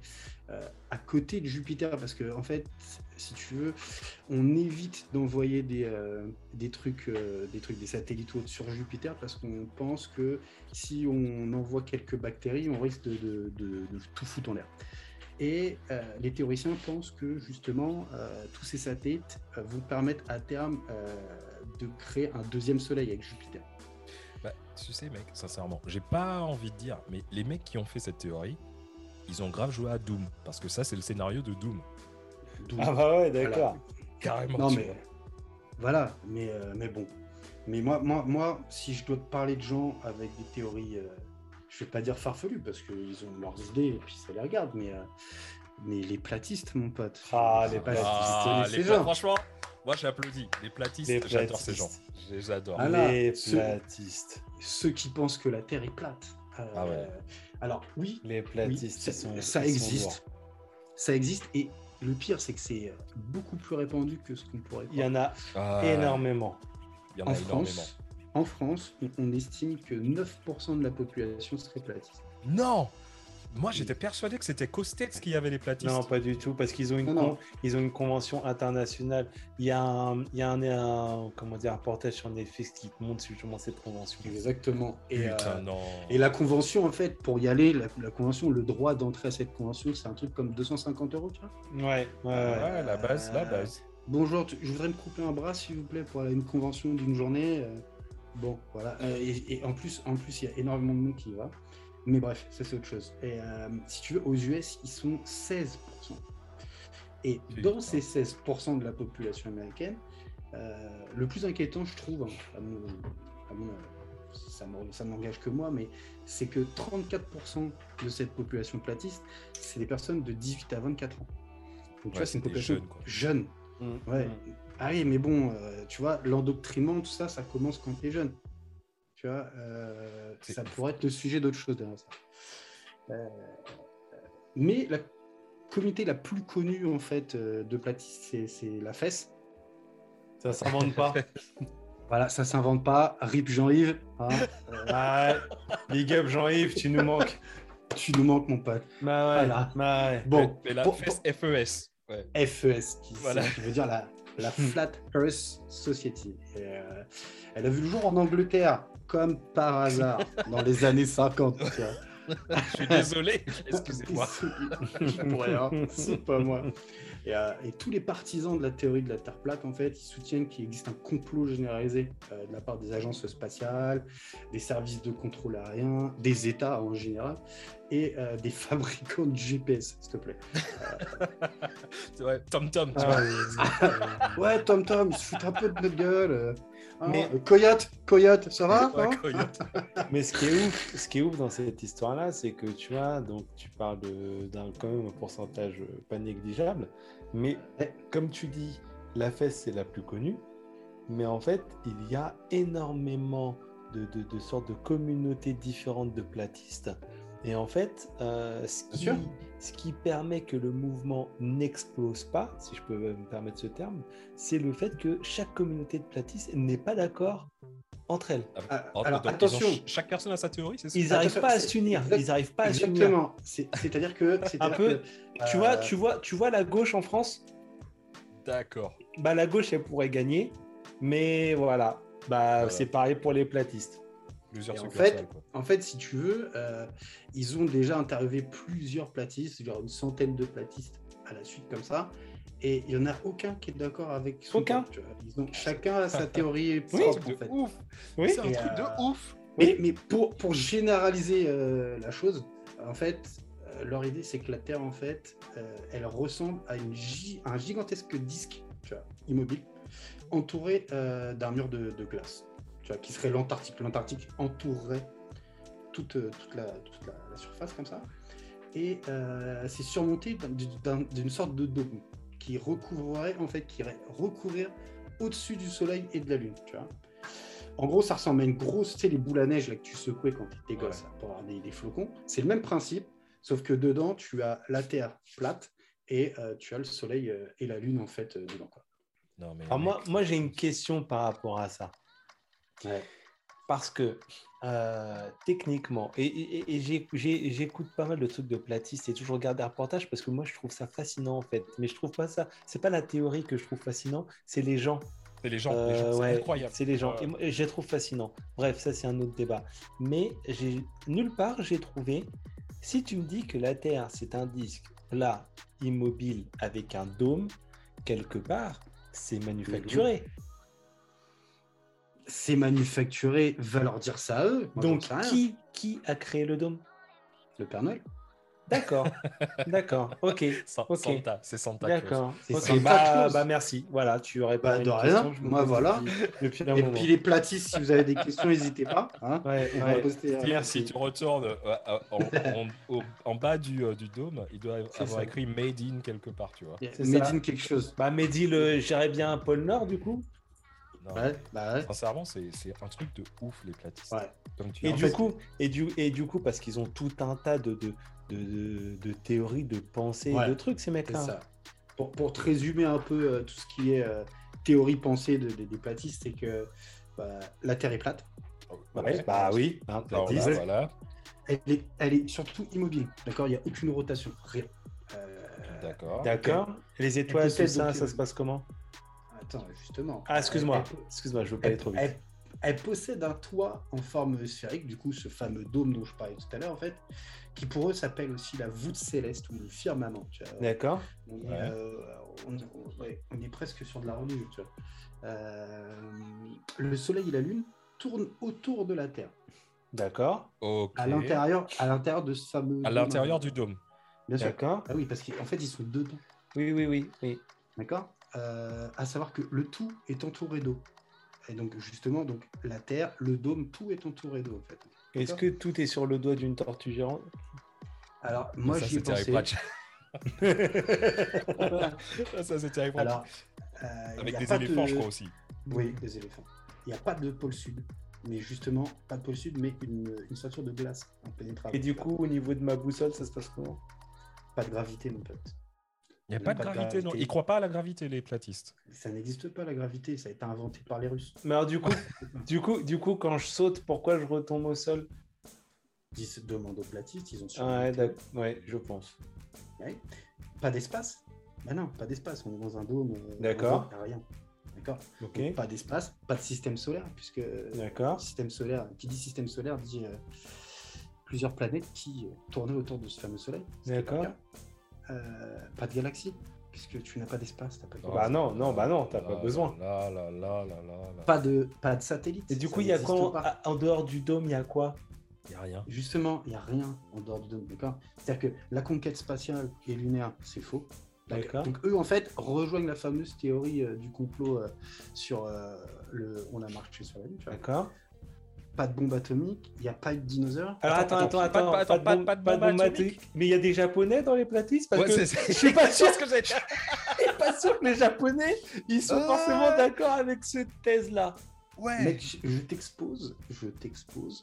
euh, à côté de Jupiter, parce que en fait, si tu veux, on évite d'envoyer des, euh, des trucs, des satellites ou autres sur Jupiter parce qu'on pense que si on envoie quelques bactéries, on risque de tout foutre en l'air. Et euh, les théoriciens pensent que justement, euh, tous ces satellites euh, vont permettre à terme euh, de créer un deuxième soleil avec Jupiter. Bah, tu sais, mec, sincèrement, j'ai pas envie de dire, mais les mecs qui ont fait cette théorie, ils ont grave joué à Doom. Parce que ça, c'est le scénario de Doom. D'où- Ah bah ouais, d'accord. Carrément. Non, mais vois. voilà, mais, euh, mais bon. Mais moi, moi, moi, si je dois te parler de gens avec des théories, euh, je vais pas dire farfelues parce qu'ils ont leurs idées et puis ça les regarde, mais, euh, mais les platistes, mon pote. Ah, les platistes. Ah, les gens. Franchement, moi j'applaudis. Les platistes, j'adore ces gens. platistes. Je les adore. Ah les platistes. Ceux qui pensent que la Terre est plate. Euh, Ah ouais. Alors oui, Les oui, platistes, sont- ça existe. Ça existe et le pire, c'est que c'est euh, beaucoup plus répandu que ce qu'on pourrait lourds. Il y croire. en a Ah, énormément. Il y en en a énormément. En France, on, estime que 9% de la population serait platiste. Non Moi j'étais persuadé que c'était Costex qui avait les platistes. Non, pas du tout, parce qu'ils ont une, Non, con- non. ils ont une convention internationale. Il y a un, il y a un, un- comment dire, un reportage sur Netflix qui montre justement cette convention. Exactement. Et, Putain, euh, non. et la convention, en fait, pour y aller, la, la convention, le droit d'entrer à cette convention, c'est un truc comme 250 euros, tu vois. Ouais, ouais, ouais. Ouais, la base, la Euh, base. Bonjour, tu- je voudrais me couper un bras, s'il vous plaît, pour aller à une convention d'une journée. Bon, voilà. Euh, et, et en plus, en plus, il y a énormément de monde qui y va. Mais bref, ça c'est autre chose. Et euh, si tu veux, aux US, ils sont 16%. Et dans ces 16% de la population américaine, euh, le plus inquiétant, je trouve, hein, à mon- à mon, ça me- ça n'engage que moi, mais c'est que 34% de cette population platiste, c'est des personnes de 18 à 24 ans. Donc tu Ouais, vois, c'est une population jeunes, quoi. jeune. Mm, Ouais. mm. Ah oui, mais bon, euh, tu vois, l'endoctrinement, tout ça, ça commence quand tu es jeune. Tu vois, euh, ça pourrait être le sujet d'autre chose derrière ça. Euh, mais la communauté la plus connue, en fait, de platistes, c'est- la fesse. Ça s'invente pas. Voilà, ça s'invente pas. Rip Jean-Yves, hein, Ouais. Big up Jean-Yves, tu nous manques. tu nous manques, mon pote. Bah ouais, Voilà. bah ouais. Bon, Mais la fesse FES. Ouais. FES, qui, Voilà. qui veut dire la, la Flat Earth Society. Et, euh, elle a vu le jour en Angleterre, comme par hasard, dans les années 50. tu vois. Je suis désolé. Excusez-moi. Pour rien, c'est pas moi. Et, euh, et tous les partisans de la théorie de la Terre plate, en fait, ils soutiennent qu'il existe un complot généralisé euh, de la part des agences spatiales, des services de contrôle aérien, des États en général, et euh, des fabricants de GPS, s'il te plaît. Ouais, Tom Tom, tu Ah, vois. ouais, Tom Tom, ils se foutent un peu de notre gueule. Hein, Mais- euh, Coyote, Coyote, ça va Ouais, hein coyote. Mais ce qui est ouf, ce qui est ouf dans cette histoire-là, c'est que tu vois, donc tu parles d'un quand même un pourcentage euh, pas négligeable, mais comme tu dis, la fesse c'est la plus connue, mais en fait il y a énormément de, de- de sortes de communautés différentes de platistes, et en fait, euh, ce, qui, sûr. ce qui permet que le mouvement n'explose pas, si je peux me permettre ce terme, c'est le fait que chaque communauté de platistes n'est pas d'accord entre elles. Ah, Alors, Alors donc, ils ont- attention, chaque personne a sa théorie, c'est ça? Ils n'arrivent pas à c'est- s'unir. Ils n'arrivent pas à s'unir. exactement. C'est- C'est-à-dire que, c'est-à-dire peu. que, Tu euh, vois, tu vois, tu vois la gauche en France? D'accord. Bah la gauche elle pourrait gagner, mais voilà. Bah Voilà. c'est pareil pour les platistes. Plusieurs en fait- quoi. En fait, si tu veux, euh, ils ont déjà interviewé plusieurs platistes, genre une centaine de platistes à la suite comme ça, et il n'y en a aucun qui est d'accord avec son Aucun pote, tu vois. Ils ont chacun a sa théorie C'est un propre, truc en fait. de ouf. Oui. C'est un truc euh, de ouf. Mais, mais pour, pour généraliser euh, la chose, en fait, euh, leur idée, c'est que la Terre, en fait, euh, elle ressemble à une gi- un gigantesque disque tu vois, immobile, entouré euh, d'un mur de, de glace, tu vois, qui serait l'Antarctique. L'Antarctique entourerait toute, euh, toute, la, toute la- la surface comme ça. Et euh, c'est surmonté d'un- d'un- d'une sorte de dôme qui recouvrerait, en fait, qui irait recouvrir au-dessus du Soleil et de la Lune, tu vois. En gros, ça ressemble à une grosse, tu sais, les boules à neige là, que tu secouais quand tu étais gosse Ouais. pour avoir des, des flocons. C'est le même principe, sauf que dedans, tu as la Terre plate et euh, tu as le Soleil et la Lune, en fait, euh, dedans. Quoi. Non, mais Alors moi, moi j'ai une question par rapport à ça. Ouais. Parce que euh, techniquement, et, j'écoute pas mal de trucs de platistes et toujours regarde des reportages parce que moi je trouve ça fascinant en fait. Mais je trouve pas ça, c'est pas la théorie que je trouve fascinant, c'est les gens. c'est les gens, Euh, gens, c'est ouais, incroyable. C'est les gens. Et je les trouve fascinants. Bref, ça, c'est un autre débat. Mais nulle part, j'ai trouvé. Si tu me dis que la Terre, c'est un disque là, immobile avec un dôme, quelque part, c'est manufacturé. C'est manufacturé, va leur dire ça à eux. Moi, Donc, qui, qui a créé le dôme? Le Père Noël D'accord, d'accord, ok, San- Ok. Santa, c'est Santa Claus. d'accord. C'est Ok, Santa bah, Claus. bah, merci. Voilà, tu aurais pas Bah, de rien. Moi, voilà. Depuis un Et moment. puis les platistes, si vous avez des questions, n'hésitez pas. hein. Ouais, On va ouais. poster, Si- Merci. Si tu retournes euh, euh, en, en- au- en bas du, euh, du dôme, il doit avoir ça. écrit Made in quelque part, tu vois. C'est Made ça. in quelque chose. Bah, Mehdi, le... j'irais bien un pôle Nord, du coup. Non, Ouais, bah ouais. Sincèrement, c'est un truc de ouf, les platistes. Ouais. Comme tu Et du, coup, et, du, et du coup, parce qu'ils ont tout un tas de, de, de, de- de théories, de pensées, Ouais. de trucs, ces C'est mecs-là. ça. Pour, pour te résumer un peu euh, tout ce qui est euh, théorie pensée de- de- des platistes, c'est que bah, la Terre est plate. Ouais, bah oui, hein, platiste. voilà. Elle est, elle est surtout immobile. D'accord? Il n'y a aucune rotation. Rien. Euh, D'accord. D'accord. Les étoiles, tout ça, donc, ça se passe comment? Attends, justement. Ah, excuse-moi. Excuse-moi, je veux pas aller trop vite. elle- elle possède un toit en forme sphérique, du coup, ce fameux dôme dont je parlais tout à l'heure, en fait, qui pour eux s'appelle aussi la voûte céleste ou le firmament. tu vois. D'accord. On, est, Ouais. euh, on- on- ouais, on est presque sur de la religion. tu vois. Euh, le Soleil et la Lune tournent autour de la Terre, D'accord. Ok. à l'intérieur, à l'intérieur de ce fameux. À dôme. l'intérieur du dôme. Bien sûr. D'accord. Ah oui, parce qu'en fait, ils sont dedans. Oui, oui, oui. oui. D'accord À savoir que le tout est entouré d'eau. Et donc, justement, donc, la Terre, le dôme, tout est entouré d'eau, en fait. Est-ce que tout est sur le doigt d'une tortue géante Alors, moi, j'y ai pensé. Ça, c'était avec Pratchett. Alors, euh, Avec y a les pas éléphants, de- je crois aussi. Oui, des éléphants. Il n'y a pas de pôle sud. Mais justement, pas de pôle sud, mais une, une ceinture de glace impénétrable. Et du coup, au niveau de ma boussole, ça se passe comment? Pas de gravité, mon pote. Il n'y a pas de Pas de gravité, non. Ils croient pas à la gravité, les platistes. Ça n'existe pas, la gravité. Ça a été inventé par les Russes. Mais alors, du coup, du coup, du coup, quand je saute, pourquoi je retombe au sol? Ils se demandent aux platistes, ils ont Ah ouais. Ouais, je pense. Ouais. Pas d'espace Bah non, pas d'espace. On est dans un dôme. euh, D'accord. Il n'y a rien. D'accord Pas d'espace, pas de système solaire, puisque D'accord. système solaire, qui dit système solaire dit euh, plusieurs planètes qui euh, tournaient autour de ce fameux soleil. D'accord. Euh, pas de galaxie, puisque tu n'as pas d'espace, t'as pas de Bah non, non, bah non, t'as pas besoin. Là, là, là, là, là, là. Pas de, pas de satellite. Et du coup, il y a quoi en, pas. en dehors du dôme Il y a quoi? Il n'y a rien. Justement, il n'y a rien en dehors du dôme, d'accord? C'est-à-dire que la conquête spatiale et lunaire, c'est faux. D'accord. Donc eux, en fait, rejoignent la fameuse théorie euh, du complot euh, sur euh, le... On a marché sur la Lune, tu vois. D'accord. Pas de bombe atomique, il n'y a pas eu de dinosaures. Alors attends, attends, attends, attends, pas attends, de pas- de pas de bombe atomique atomique. Mais il y a des japonais dans les platistes parce Ouais, que je suis pas sûr ce que j'ai pas sûr que les japonais ils sont Ah. forcément d'accord avec cette thèse là. Ouais. Mec, je- t'expose, je t'expose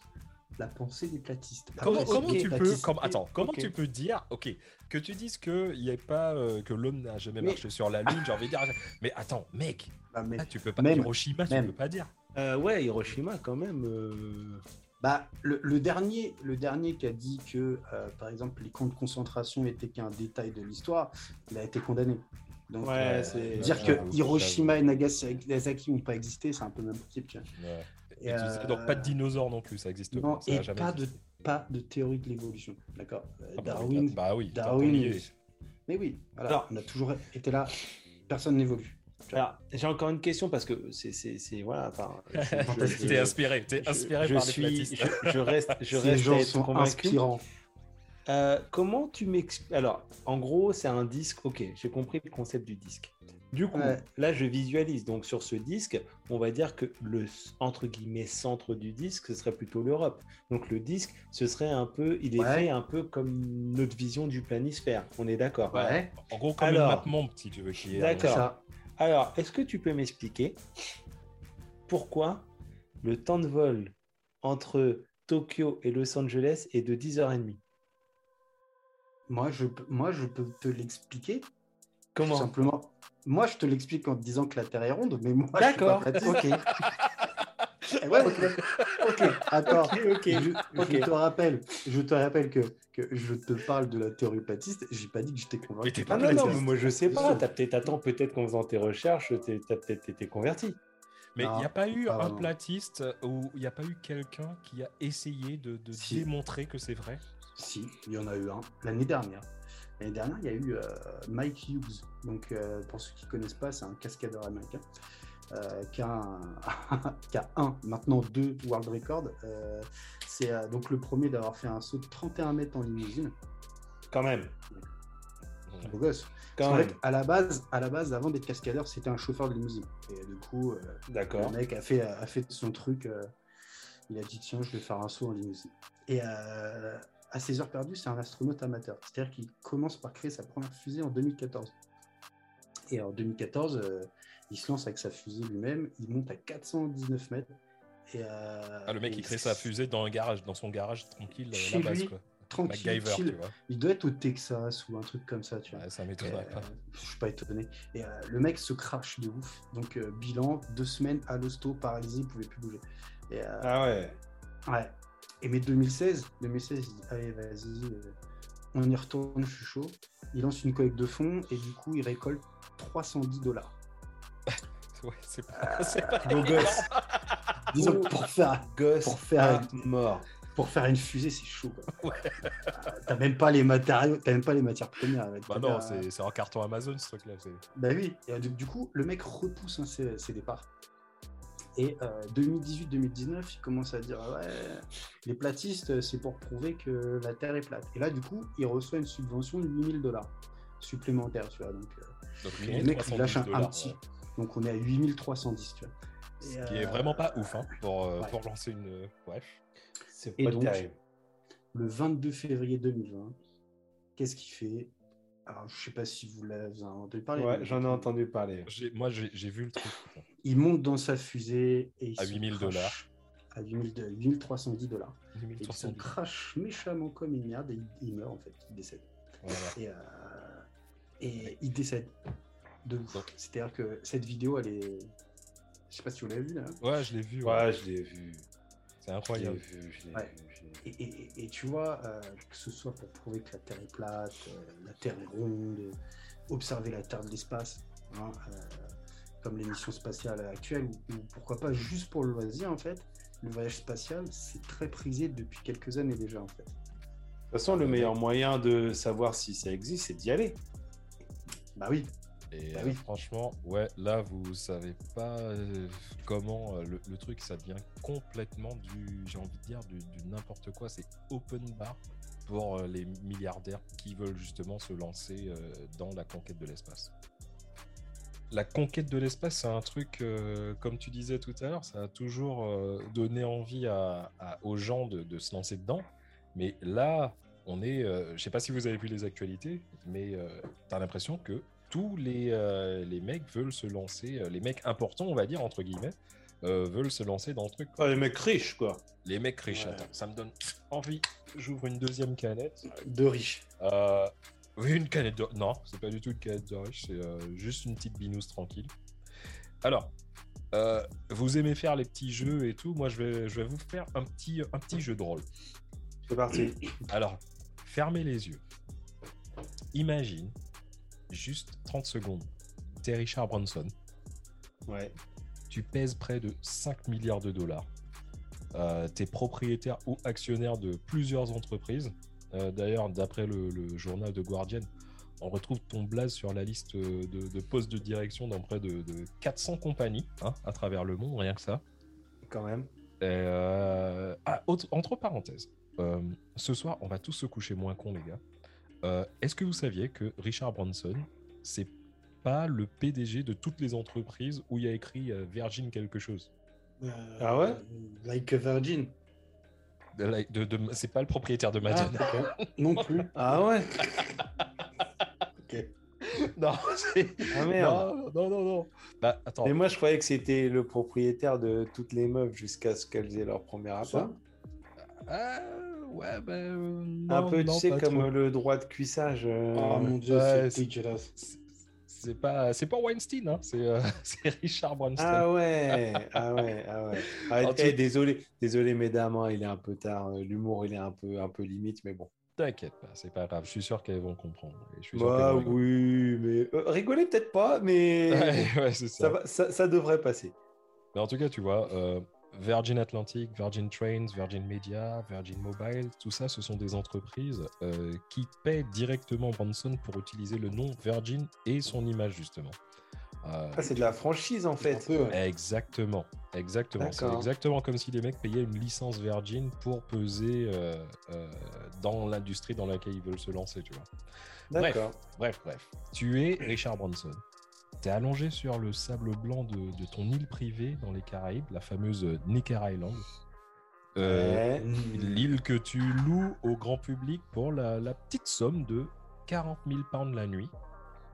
la pensée des platistes. Comment, Après, comment les tu peux, comme- attends, comment tu peux dire, ok, que tu dises que il y a pas, euh, que l'homme n'a jamais Mais- marché sur la lune, j'ai envie de dire, mais attends, mec, Bah, mais- là, tu peux pas, Même. Hiroshima, tu Même. peux pas dire. Euh, ouais, Hiroshima quand même. euh, Bah, le, le dernier, le dernier qui a dit que, euh, par exemple, les camps de concentration étaient qu'un détail de l'histoire, il a été condamné. Donc, Ouais, euh, c'est- dire Ouais, que ouais, Hiroshima et Nagasaki n'ont pas existé, c'est un peu même possible. tu vois. Ouais. Et, Et tu disais euh, donc pas de dinosaures non plus, ça existe Non, pas. Ça et a jamais pas de, existé. pas de théorie de l'évolution. D'accord Ah bah Darwin. bah oui, Darwin. Mais oui, voilà, Alors- on a toujours été là, personne n'évolue. Alors, j'ai encore une question parce que c'est, c'est, c'est- voilà. Enfin, je- je- T'es inspiré, t'es je- inspiré je par suis, les platistes. je, je reste, je Ces reste à gens être sont convaincu. inspirants. Euh, comment tu m'expliques Alors, en gros, c'est un disque. Ok, j'ai compris le concept du disque. Du coup, Ouais. là, je visualise. Donc, sur ce disque, on va dire que le entre guillemets centre du disque, ce serait plutôt l'Europe. Donc, le disque, ce serait un peu, il est Ouais. fait un peu comme notre vision du planisphère. On est d'accord. Ouais, En gros, comme Alors- une map monde, si tu veux, qui est. D'accord. Alors, est-ce que tu peux m'expliquer pourquoi le temps de vol entre Tokyo et Los Angeles est de 10h30 Moi, je, peux- moi, je peux te l'expliquer. Tout Comment simplement. Moi, je te l'explique en te disant que la Terre est ronde, mais moi, je suis D'accord, pas ok. Eh ouais, ok. Ok, attends. Ok, ok, Je, te rappelle, je te rappelle que, que je te parle de la théorie platiste. J'ai pas dit que j'étais convaincu. Mais t'es Ah non, non, mais moi je sais pas. T'as peut-être, attends, peut-être qu'en faisant tes recherches, t'as peut-être été converti. Mais il n'y a pas eu pas un platiste où il n'y a pas eu quelqu'un qui a essayé de, de Si. démontrer que c'est vrai? Si, il y en a eu un l'année dernière. L'année dernière, il y a eu euh, Mike Hughes. Donc, euh, pour ceux qui ne connaissent pas, c'est un cascadeur américain euh, qui, a un, qui a un, maintenant deux world records. Euh, c'est euh, donc le premier d'avoir fait un saut de 31 mètres en limousine. Quand même. Beau gosse. Quand même. fait, à la base, à la base, avant d'être cascadeur, c'était un chauffeur de limousine. Et du coup, euh, D'accord. le mec a fait, a fait son truc. il a dit tiens, je vais faire un saut en limousine. Et à ses heures perdues, c'est un astronaute amateur. C'est-à-dire qu'il commence par créer sa première fusée en 2014. Et en 2014, euh, il se lance avec sa fusée lui-même. Il monte à 419 mètres. Et, euh, Ah, le mec, et il crée sa fusée dans, un garage, dans son garage tranquille, euh, Chez la base, lui, quoi. Tranquille, MacGyver, chill. tu vois. Il doit être au Texas ou un truc comme ça, tu vois. Ouais, ça m'étonnerait euh, pas. je suis pas étonné. Et euh, le mec se crache de ouf. Donc, euh, bilan, deux semaines à l'hosto, paralysé, il pouvait plus bouger. Et, euh, Ah ouais. ouais. Et mais 2016, 2016, il dit Allez, vas-y, euh, on y retourne, je suis chaud. Il lance une collecte de fonds et du coup, il récolte 310 dollars. Ouais, c'est pas, c'est pas- Beau gosse. Disons que pour faire, Gosse Pour faire à une- mort. pour faire une fusée, c'est chaud. quoi. Euh, T'as même pas les matériaux, t'as même pas les matières premières. avec. Bah T'as non, c'est c'est en carton Amazon ce truc-là. c'est- Bah oui, et, euh, du, du coup, le mec repousse hein, ses, ses départs. Et euh, 2018-2019, il commence à dire Ouais, les platistes, c'est pour prouver que la Terre est plate. Et là, du coup, il reçoit une subvention de 8000 dollars supplémentaires, tu vois. Donc, euh, Donc, le mec, il 1310 lâche un, un dollars, petit. ouais. Donc, on est à 8310, tu vois. Ce Et, qui est euh, vraiment pas ouf hein, pour, euh, ouais. pour lancer une. euh, Bref. C'est Et pas donc, terrible. Le 22 février 2020, qu'est-ce qu'il fait? Alors, je sais pas si vous l'avez entendu parler. Ouais, j'en ai entendu parler. J'ai- Moi, j'ai j'ai vu le truc. Il monte dans sa fusée et il À se 8000 crache dollars. À 8000 de- 8310 dollars. Et il se 1310. crache méchamment comme une merde et il, il meurt en fait, il décède. Voilà. Et, euh, et il décède de ouf. Donc- C'est-à-dire que cette vidéo, elle est. Je sais pas si vous l'avez vue là. Ouais, je l'ai vu. ouais. Ouais, je l'ai vu. C'est Je l'ai incroyable. vu. je l'ai Ouais. vu, je l'ai vu. Et, et- et- et tu vois, euh, que ce soit pour prouver que la Terre est plate, euh, la Terre est ronde, observer la Terre de l'espace, hein, euh, comme les missions spatiales actuelles, ou, ou pourquoi pas juste pour le loisir en fait, le voyage spatial, c'est très prisé depuis quelques années déjà en fait. De toute façon, le meilleur moyen de savoir si ça existe, c'est d'y aller. Bah oui, Et Bah euh, oui. franchement, ouais, là, vous savez pas euh, comment euh, le, le truc, ça devient complètement du, j'ai envie de dire, du, du n'importe quoi. C'est open bar pour les milliardaires qui veulent justement se lancer dans la conquête de l'espace. La conquête de l'espace, c'est un truc, comme tu disais tout à l'heure, ça a toujours donné envie à- à- aux gens de, de se lancer dedans. Mais là, on est, euh, je sais pas si vous avez vu les actualités, mais euh, tu as l'impression que tous les, euh, les mecs veulent se lancer, euh, les mecs importants, on va dire, entre guillemets, euh, veulent se lancer dans le truc. Les mecs riches, quoi. Les mecs riches, Ouais. attends, ça me donne envie. J'ouvre une deuxième canette. de riches. Euh, oui, une canette de... Non, c'est pas du tout une canette de riche, c'est juste une petite binousse tranquille. Alors, vous aimez faire les petits jeux et tout, moi je vais, je vais vous faire un petit, un petit jeu de rôle. C'est parti. Alors, fermez les yeux. Imagine, juste 30 secondes, t'es Richard Branson, Ouais. tu pèses près de 5 milliards de dollars. Euh, tu es propriétaire ou actionnaire de plusieurs entreprises. Euh, D'ailleurs, d'après le, le journal de Guardian, on retrouve ton blaze sur la liste de, de postes de direction dans près de, de 400 compagnies hein, à travers le monde, rien que ça. Quand même. Et, euh, ah, autre- entre parenthèses, ce soir, on va tous se coucher moins con, les gars. Euh, Est-ce que vous saviez que Richard Branson, c'est pas le PDG de toutes les entreprises où il y a écrit euh, Virgin quelque chose? Ah ouais? Like a Virgin. De de- de- C'est pas le propriétaire de Ah, ok. non plus. Ah ouais? Ok. non, c'est- Ah merde. non, non, non, non. Bah, attends. Mais moi, je croyais que c'était le propriétaire de toutes les meufs jusqu'à ce qu'elles aient leur premier appart. Ah, ouais, bah, euh, Un peu, non, tu sais, comme trop. le droit de cuissage. euh, Oh mon dieu, ouais, c'est dégueulasse. C'est- pas, c'est pas Weinstein, hein, c'est euh, c'est Richard Branson. Ah ouais, ah ouais, ah ouais. Ah, eh, désolé, désolé mesdames, hein, il est un peu tard. euh, L'humour, il est un peu, un peu limite, mais bon. T'inquiète pas, c'est pas grave. Je suis sûr qu'elles vont comprendre. Je suis Bah rigoler. oui, mais euh, rigolez peut-être pas, mais Ouais, ouais, c'est ça. ça, va- ça, ça devrait passer. Mais en tout cas, tu vois, euh, Virgin Atlantic, Virgin Trains, Virgin Media, Virgin Mobile, tout ça, ce sont des entreprises euh, qui paient directement Branson pour utiliser le nom Virgin et son image, justement. Euh, ah, c'est de la franchise en fait. Exactement, exactement. C'est exactement comme si les mecs payaient une licence Virgin pour peser euh, dans l'industrie dans laquelle ils veulent se lancer, tu vois. Bref, bref, bref. Tu es Richard Branson. Tu es allongé sur le sable blanc de, ton île privée dans les Caraïbes, la fameuse Necker Island. Euh, l'île que tu loues au grand public pour la, petite somme de 40 000 pounds la nuit.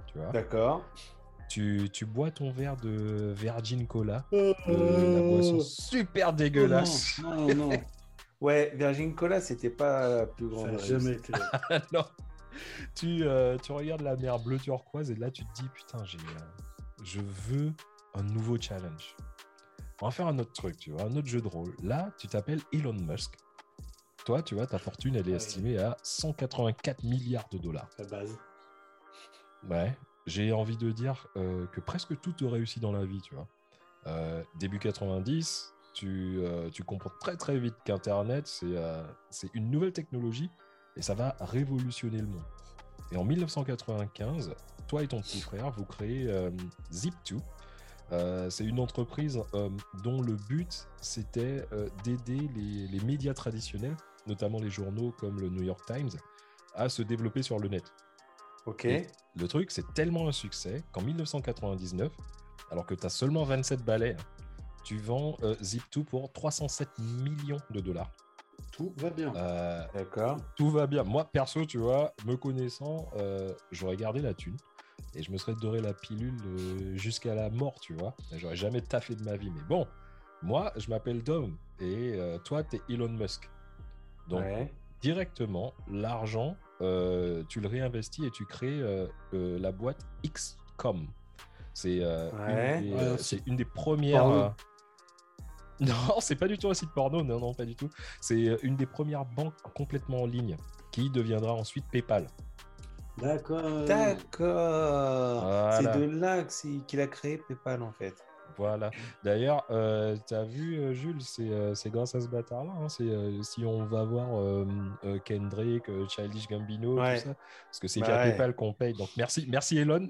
Tu vois D'accord. Tu, bois ton verre de Virgin Cola, euh, la boisson super dégueulasse. non, non, ouais, Virgin Cola, c'était pas la plus grande. jamais été. non. Euh, tu, regardes la mer bleu turquoise et là tu te dis putain, j'ai, euh, je veux un nouveau challenge. On va faire un autre truc, tu vois, un autre jeu de rôle. Là, tu t'appelles Elon Musk. Toi, tu vois, ta fortune, elle est estimée à 184 milliards de dollars. La base. Ouais, j'ai envie de dire euh, que presque tout te réussit dans la vie, tu vois. début 90, tu, tu, comprends très très vite qu'Internet, c'est une nouvelle technologie et ça va révolutionner le monde. Et en 1995, toi et ton petit frère, vous créez euh, Zip2. Euh, c'est une entreprise euh, dont le but c'était d'aider les, médias traditionnels, notamment les journaux comme le New York Times, à se développer sur le net. Ok. le truc, c'est tellement un succès qu'en 1999, alors que tu as seulement 27 balais, tu vends Zip2 pour 307 millions de dollars. Tout va bien. Euh, D'accord. Tout va bien. Moi, perso, tu vois, me connaissant, euh, j'aurais gardé la thune et je me serais doré la pilule euh, jusqu'à la mort, tu vois. J'aurais jamais taffé de ma vie. Mais bon, moi, je m'appelle Dom et toi, tu es Elon Musk. Donc, directement, l'argent, tu le réinvestis et tu crées la boîte XCOM. C'est une, des premières. Non, c'est pas du tout un site porno, non, non, pas du tout. C'est euh, une des premières banques complètement en ligne qui deviendra ensuite PayPal. D'accord. D'accord. C'est de là qu'il a créé PayPal en fait. Voilà. D'ailleurs, euh, tu as vu, euh, Jules, euh, c'est grâce à ce bâtard-là. Hein, c'est si on va voir Kendrick, Childish Gambino, tout ça. Parce que c'est bah via PayPal qu'on paye. Donc merci, merci Elon.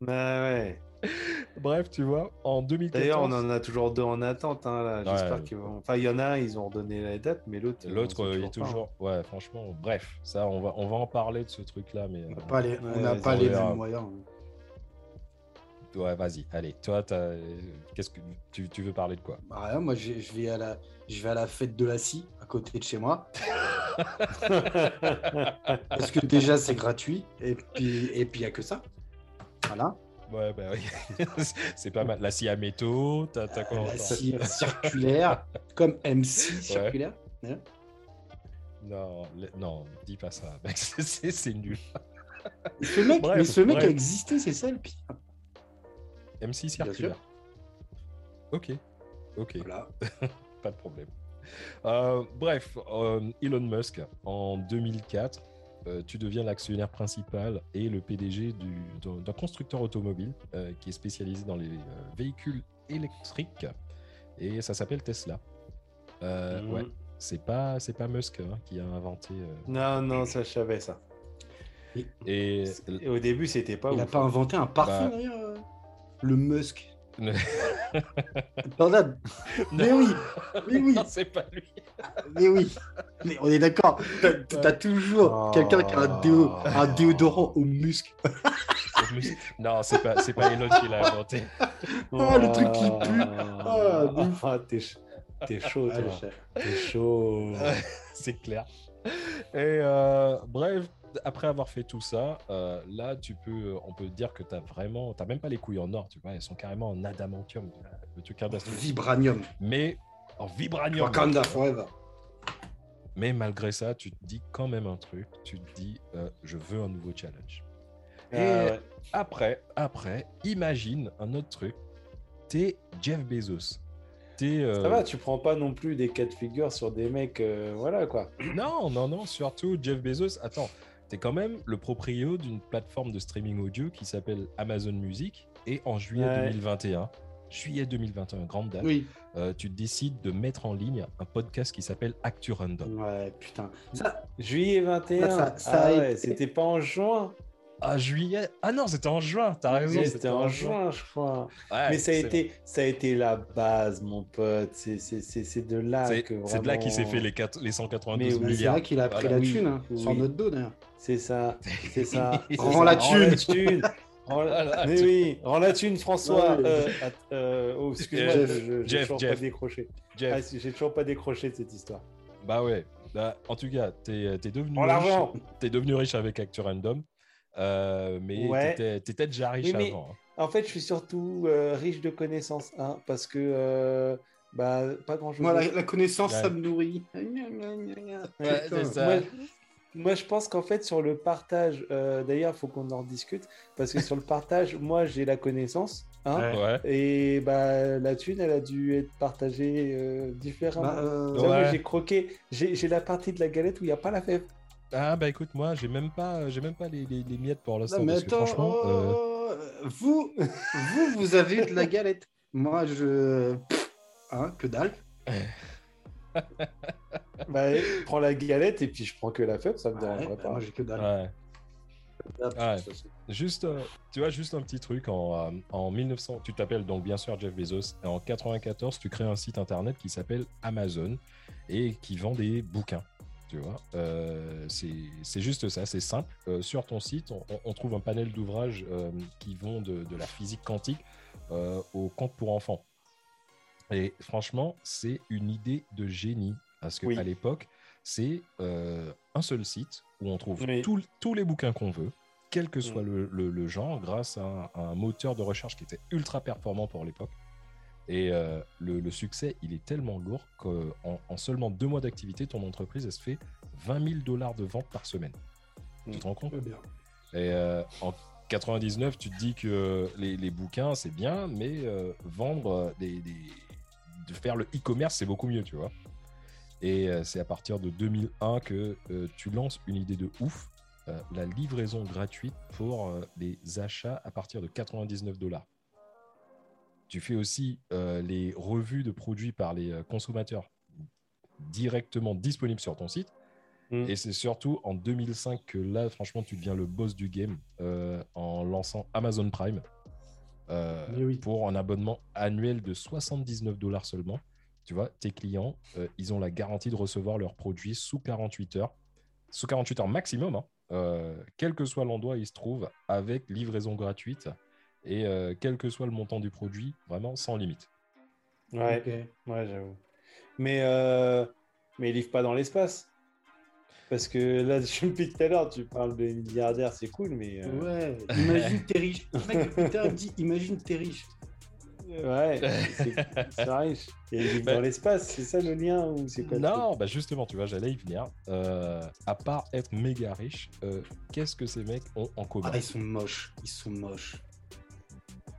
bah ouais. Bref, tu vois, en 2014. D'ailleurs, on en a toujours deux en attente. Hein, J'espère qu'ils vont. Enfin, il y en a, ils ont redonné la date, mais l'autre. L'autre, il est toujours. Ouais, franchement, bref, ça, on va, on va en parler de ce truc-là. Mais, on n'a pas les, mêmes moyens. Hein. Ouais, vas-y, allez. Toi, qu'est-ce que tu, tu, veux parler de quoi? Bah, Moi, je, vais à la, je vais à la fête de la scie à côté de chez moi. Parce que déjà, c'est gratuit. Et puis, et puis, il n'y a que ça. Voilà. Ouais, bah oui. c'est pas mal. La scie à métaux, t'as quoi La scie circulaire, comme MC circulaire. Non, non, dis pas ça, c'est nul. Ce mec, mais ce mec a existé, c'est ça le pire. MC Circular. Ok, ok. Pas de problème. Euh, bref, euh, Elon Musk, en 2004, euh, tu deviens l'actionnaire principal et le PDG d'un constructeur automobile qui est spécialisé dans les véhicules électriques et ça s'appelle Tesla. Mhm. Ouais, c'est pas c'est pas Musk hein, qui a inventé. Non non, ça je savais ça. Et, au début c'était pas. Il n'a pas hein. inventé un parfum bah, d'ailleurs le Musk. Pardon. Mais oui, mais oui. c'est pas lui. Mais oui. Mais on est d'accord. T'as as toujours quelqu'un qui a un, déo, un déodorant au musc. non, c'est pas, c'est pas Elon qui l'a inventé. Oh, le truc qui pue. Ah, ah t'es, chaud, toi. T'es chaud. c'est clair. Et euh, bref, après avoir fait tout ça, euh, là, tu peux, on peut dire que tu as vraiment, tu même pas les couilles en or, tu vois, elles sont carrément en adamantium, le truc Vibranium. Mais en vibranium. forever. Mais malgré ça, tu te dis quand même un truc, tu te dis, euh, je veux un nouveau challenge. Ah Et après, après, imagine un autre truc, t'es Jeff Bezos. Euh, ça va, tu prends pas non plus des cas de figure sur des mecs, voilà quoi. Non, non, non, surtout Jeff Bezos. Attends, tu quand même le proprio d'une plateforme de streaming audio qui s'appelle Amazon Music. Et en juillet 2021, juillet 2021, grande date, Oui. euh, tu décides de mettre en ligne un podcast qui s'appelle Actu Random. Ouais, putain. Ça, Juillet 21. Ça- ça ah ouais, été- c'était pas en juin? Ah, juillet Ah non, c'était en juin, t'as raison. Oui, C'était en juin, je crois. Ouais, Mais ça a, c'est été, ça a été la base, mon pote. C'est- C'est c'est- c'est de là C'est que c'est de là qu'il s'est fait les, quatre- les 192 Mais c'est milliards. là qu'il a pris Voilà. la thune, hein, sur notre dos d'ailleurs. C'est ça, c'est ça. c'est Rends la Rends thune. thune. Rends la- Mais oui, rends la thune, François. Ouais. Euh, euh, oh, excuse-moi, j'ai toujours Jeff. pas décroché. Ah, j'ai toujours pas décroché de cette histoire. bah ouais. Bah, en tout cas, t'es es devenu, riche- t'es devenu riche avec Actu Random. Euh, mais Ouais. t'étais- t'étais déjà riche mais- avant. hein. En fait, je suis surtout euh, riche de connaissances, hein, parce que euh, bah, pas grand-chose. Moi, la, la connaissance, Ouais. ça me nourrit. Ouais, Putain. c'est ça. Moi, moi, je pense qu'en fait, sur le partage, euh, d'ailleurs, il faut qu'on en discute, parce que sur le partage, moi, j'ai la connaissance, hein, et bah, la thune, elle a dû être partagée euh, différemment. Bah, euh, Tu j'ai croqué, j'ai j'ai la partie de la galette où il n'y a pas la fève. Ah bah écoute, moi, j'ai même pas, j'ai même pas les, les- les miettes pour non, l'instant. mais parce que attends, franchement, oh, euh, vous, vous, vous avez de la galette. Moi, je. Hein, que dalle. Bah, prends la galette et puis je prends que la fève, ça me Ouais, dérangerait bah, pas. moi, j'ai que dalle. ouais. Ah, Ouais. ça, Juste, euh, tu vois, juste un petit truc. En, euh, en 1900, tu t'appelles donc bien sûr Jeff Bezos. Et en 94, tu crées un site internet qui s'appelle Amazon et qui vend des bouquins. Tu vois, Euh, c'est juste ça, c'est simple. Euh, sur ton site, on, on trouve un panel d'ouvrages euh, qui vont de, de la physique quantique euh, au conte pour enfants. Et franchement, c'est une idée de génie parce que Oui. à l'époque, c'est un seul site où on trouve Oui. tous- tous les bouquins qu'on veut, quel que soit Mm. le, le- le genre, grâce à un, à un moteur de recherche qui était ultra performant pour l'époque. Et euh, le, le succès, il est tellement lourd qu'en en seulement deux mois d'activité, ton entreprise, elle se fait 20 000 dollars de vente par semaine. Tu Mm. te rends compte? Bien. Et euh, en 99, tu te dis que les, les bouquins, c'est bien, mais euh, vendre des, des- de faire le e-commerce, c'est beaucoup mieux, tu vois. Et c'est à partir de 2001 que tu lances une idée de ouf, la livraison gratuite pour les achats à partir de 99 dollars. Tu fais aussi euh, les revues de produits par les euh, consommateurs directement disponibles sur ton site. Mm. Et c'est surtout en 2005 que là, franchement, tu deviens le boss du game euh, en lançant Amazon Prime euh, oui. pour un abonnement annuel de 79 dollars seulement. Tu vois, tes clients, ils ont la garantie de recevoir leurs produits sous 48 heures, sous 48 heures maximum, hein, quel que soit l'endroit où ils se trouvent, avec livraison gratuite et euh, quel que soit le montant du produit, vraiment sans limite. Ouais, ouais, j'avoue. Mais, euh, mais il livre pas dans l'espace. Parce que là, depuis tout à l'heure, tu parles de milliardaires, c'est cool, mais. euh, Ouais, imagine t'es riche. Le mec, il dit imagine t'es riche. Ouais, c'est riche. Et il livre Bah- dans l'espace, c'est ça le lien ou c'est quoi Non, bah justement, tu vois, j'allais y venir. Euh, à part être méga riche, euh, qu'est-ce que ces mecs ont en commun? Ah, ils sont moches. Ils sont moches.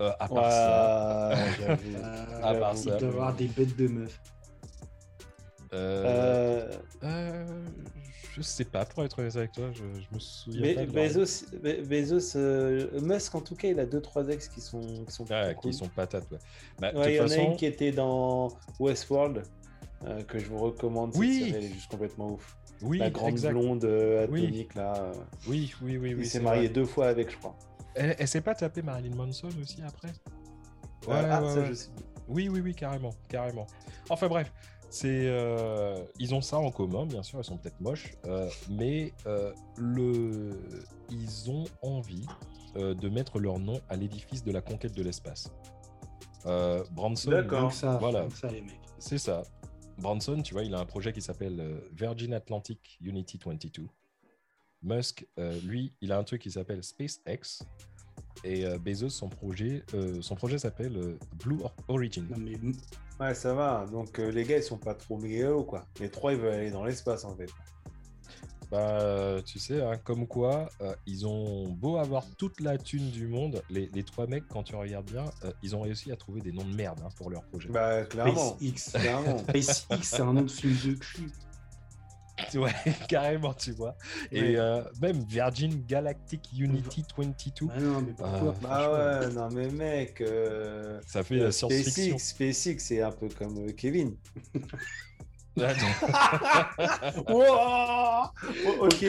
Euh, À part ça, Ouais. Euh, À part ils ça. doivent avoir des bêtes de meufs. euh, Euh, euh, je sais pas, pour être honnête avec toi, je, je me souviens Be- pas. de leur- Bezos, Be- Bezos euh, Musk en tout cas, il a deux trois ex qui sont qui sont cool. qui sont patates, ouais. Bah, de Ouais, il y en a une qui était dans Westworld euh, que je vous recommande. Oui. série, elle est juste complètement ouf. oui, La grande exact. blonde euh, Oui. là. euh, Oui, oui, oui, il oui. s'est c'est marié vrai. deux fois avec, je crois. Elle, elle s'est pas tapée Marilyn Manson aussi après? Ouais, Euh, ah, ouais, ça, ouais. je sais. Oui, oui, oui, carrément, carrément. Enfin bref, c'est, euh, ils ont ça en commun, bien sûr, ils sont peut-être moches, euh, mais euh, le, ils ont envie euh, de mettre leur nom à l'édifice de la conquête de l'espace. Euh, Branson, ça, Voilà. c'est ça. Branson, tu vois, il a un projet qui s'appelle Virgin Atlantic Unity 22. Musk, euh, lui, il a un truc qui s'appelle SpaceX. Et euh, Bezos, son projet, euh, son projet s'appelle euh, Blue Or- Origin. Non, mais Ouais, ça va. Donc euh, les gars, ils sont pas trop mégalos quoi? Les trois, ils veulent aller dans l'espace en fait. Bah, tu sais, hein, comme quoi, euh, ils ont beau avoir toute la thune du monde, les, les trois mecs, quand tu regardes bien, euh, ils ont réussi à trouver des noms de merde hein, pour leur projet. Bah clairement. SpaceX. clairement. SpaceX, c'est un nom de film de cul. Ouais, carrément, tu vois. Et Ouais. euh, même Virgin Galactic Unity 22, Ah non, mais pourquoi Ah, Bah ouais, non mais mec. euh, ça fait la euh, science-fiction. SpaceX, SpaceX, c'est un peu comme euh, Kevin. Ah. Wow ok,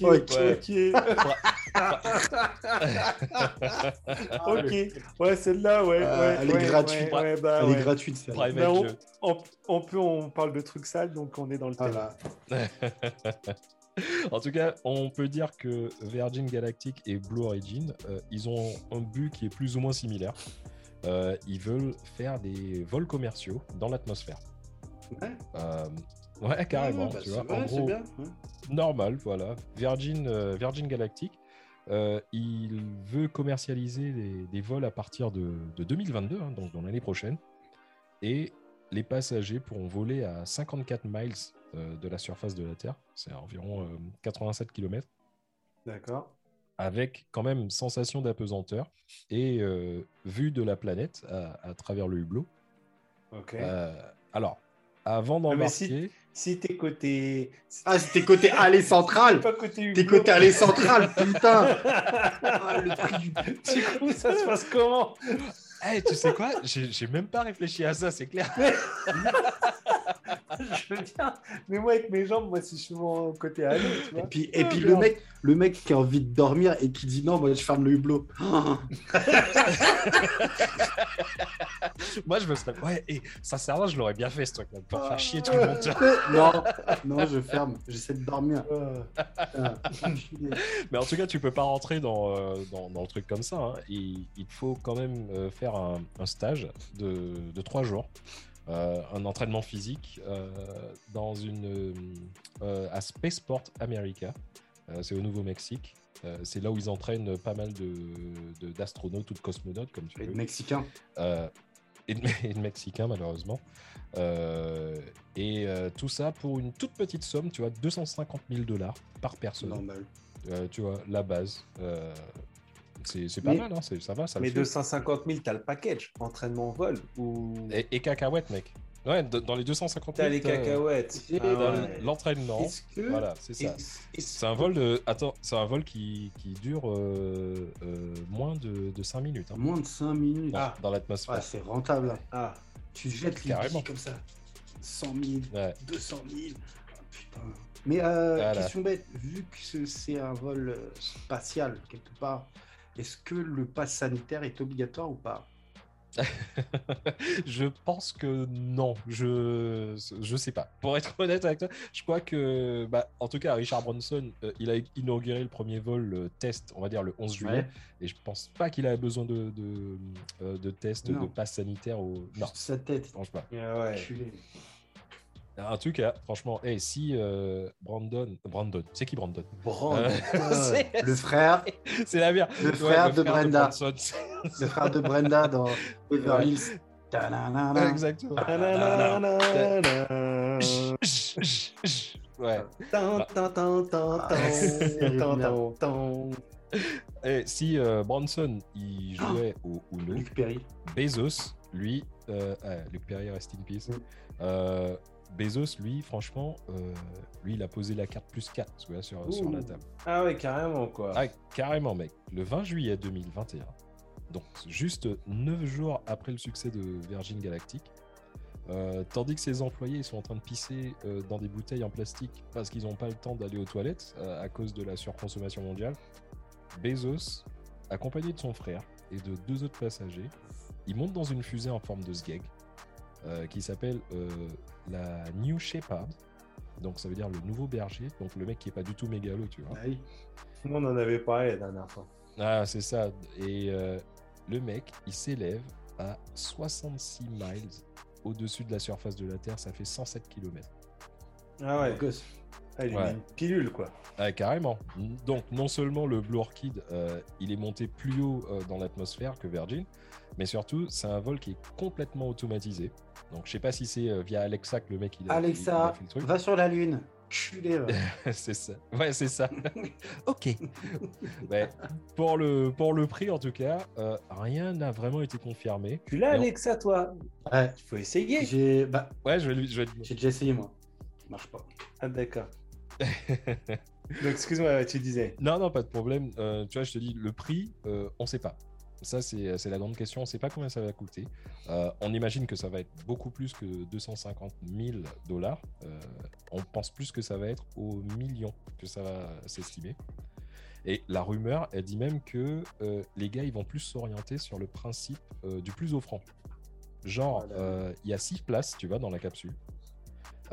Ok, ok, ok. Ouais, celle-là, ouais, Ah, ouais. elle est ouais, gratuite. ouais, ouais, bah Elle ouais. est gratuite, celle Private Bah, on, jeu. on- on peut, on parle de trucs sales, donc on est dans le thème. Voilà. En tout cas, on peut dire que Virgin Galactic et Blue Origin, euh, ils ont un but qui est plus ou moins similaire. Euh, ils veulent faire des vols commerciaux dans l'atmosphère. Ouais. Euh, ouais, carrément. Bah, tu vois. vrai, en gros, bien. normal, voilà. Virgin, euh, Virgin Galactic, euh, il veut commercialiser des, des vols à partir de, de 2022, hein, donc dans l'année prochaine. Et les passagers pourront voler à 54 miles de la surface de la Terre, c'est environ euh, 87 km, D'accord. avec quand même sensation d'apesanteur et euh, vue de la planète à, à travers le hublot. Ok. Euh, alors, avant mais d'embarquer, si- Si t'es côté. Ah, c'était côté allée centrale. T'es côté allée centrale, putain. Ah, le prix du Du coup, ça se passe comment? Eh, tu sais quoi? J'ai même pas réfléchi à ça, c'est clair. Je veux bien. Mais moi, avec mes jambes, moi, si je suis mon côté allé, tu Et vois. puis, et Ah, puis le, merde. mec, le mec qui a envie de dormir et qui dit non, moi je ferme le hublot. Ah, Moi, je me serais. Ouais, et sincèrement, je l'aurais bien fait ce truc-là, pour faire chier tout le monde. non, non, je ferme. J'essaie de dormir. Mais en tout cas, tu peux pas rentrer dans, euh, dans, dans le truc comme ça. hein. Il, il faut quand même euh, faire un, un stage de, de trois jours. Euh, un entraînement physique euh, dans une euh, à Spaceport America. C'est au Nouveau-Mexique. Euh, c'est là où ils entraînent pas mal de de- d'astronautes ou de cosmonautes, comme tu Et veux. le Mexicain. Euh, et, de, et de Mexicains, malheureusement. Euh, et tout ça pour une toute petite somme, tu vois, 250 000 dollars par personne. Normal. Tu vois, la base. C'est c'est pas Mais- mal, hein, c'est- ça va, ça mais le fait. 250 000, t'as le package. Entraînement vol. Ou. Et, et cacahuètes, mec. Ouais, dans les 250 T'as 000, les t'as- cacahuètes. Et Ah ouais. l'entraînement. Que. Voilà, c'est ça. C'est un vol de. Attends, c'est un vol qui, qui dure euh, euh, moins de, de 5 minutes hein, Moins de 5 minutes. dans, Ah. dans l'atmosphère. Ah, c'est rentable. hein. Ah, Tu jettes les billets comme ça. 100 000, Ouais. 200 000. Ah, putain. Mais euh, Voilà. question bête, vu que ce- c'est un vol euh, spatial quelque part, est-ce que le pass sanitaire est obligatoire ou pas je pense que non, je je sais pas. Pour être honnête avec toi, je crois que, bah, en tout cas, Richard Branson, euh, il a inauguré le premier vol euh, test, on va dire le 11 juillet, Ouais. et je pense pas qu'il avait besoin de de, euh, de tests Non. de passe sanitaire ou non, sa tête. je pense pas. ouais. Tout cas, franchement, hey, si euh, Brandon, Brandon, c'est qui Brandon? Brand. Euh, c'est- Le frère, C'est la merde. le Ouais, frère de Brenda. Le frère de Brenda dans Beverly Hills. Exactement. Ouais. Et si euh, Branson il jouait au Uno, Luc Perry. Bezos, lui, euh, ah, Luc Perrier, rest in peace. Mm. Euh, Bezos, lui, franchement, euh, lui, il a posé la carte plus 4 tu vois, sur, sur la table. Ah ouais, carrément, quoi. Ah, carrément, mec. Le 20 juillet 2021, donc juste 9 jours après le succès de Virgin Galactic, euh, tandis que ses employés sont en train de pisser euh, dans des bouteilles en plastique parce qu'ils n'ont pas le temps d'aller aux toilettes à cause de la surconsommation mondiale, Bezos, accompagné de son frère et de deux autres passagers, il monte dans une fusée en forme de sgeg euh, qui s'appelle euh, la New Shepard. Donc ça veut dire le nouveau berger, donc le mec qui est pas du tout mégalo, tu vois. Ah oui. On en avait parlé la dernière fois. Ah, c'est ça. Et euh, le mec, il s'élève à 66 miles au-dessus de la surface de la Terre. Ça fait 107 km. Ah ouais. Gosse. Ah, il Ouais. une pilule, quoi. Ah, carrément. Donc, non seulement le Blue Orchid, euh, il est monté plus haut euh, dans l'atmosphère que Virgin, mais surtout, c'est un vol qui est complètement automatisé. Donc, je sais pas si c'est euh, via Alexa que le mec il a, il- il a Alexa, fait le truc. va sur la lune. Va. c'est ça. Ouais, c'est ça. ok. Ouais. Pour, le, pour le prix, en tout cas, euh, rien n'a vraiment été confirmé. Tu l'as. Alexa, toi? Ouais. Il faut essayer. J'ai bah, Ouais, je vais lui. Je vais lui- j'ai déjà essayé, moi. Ça marche pas. Ah, d'accord. Donc, excuse-moi, tu disais. Non, non, pas de problème. Euh, tu vois, je te dis, le prix, euh, on ne sait pas. Ça, c'est c'est la grande question. On ne sait pas combien ça va coûter. Euh, on imagine que ça va être beaucoup plus que 250 000 dollars. Euh, on pense plus que ça va être aux millions que ça va s'estimer. Et la rumeur, elle dit même que euh, les gars, ils vont plus s'orienter sur le principe euh, du plus offrant. Genre, Voilà. euh, il y a 6 places, tu vois, dans la capsule.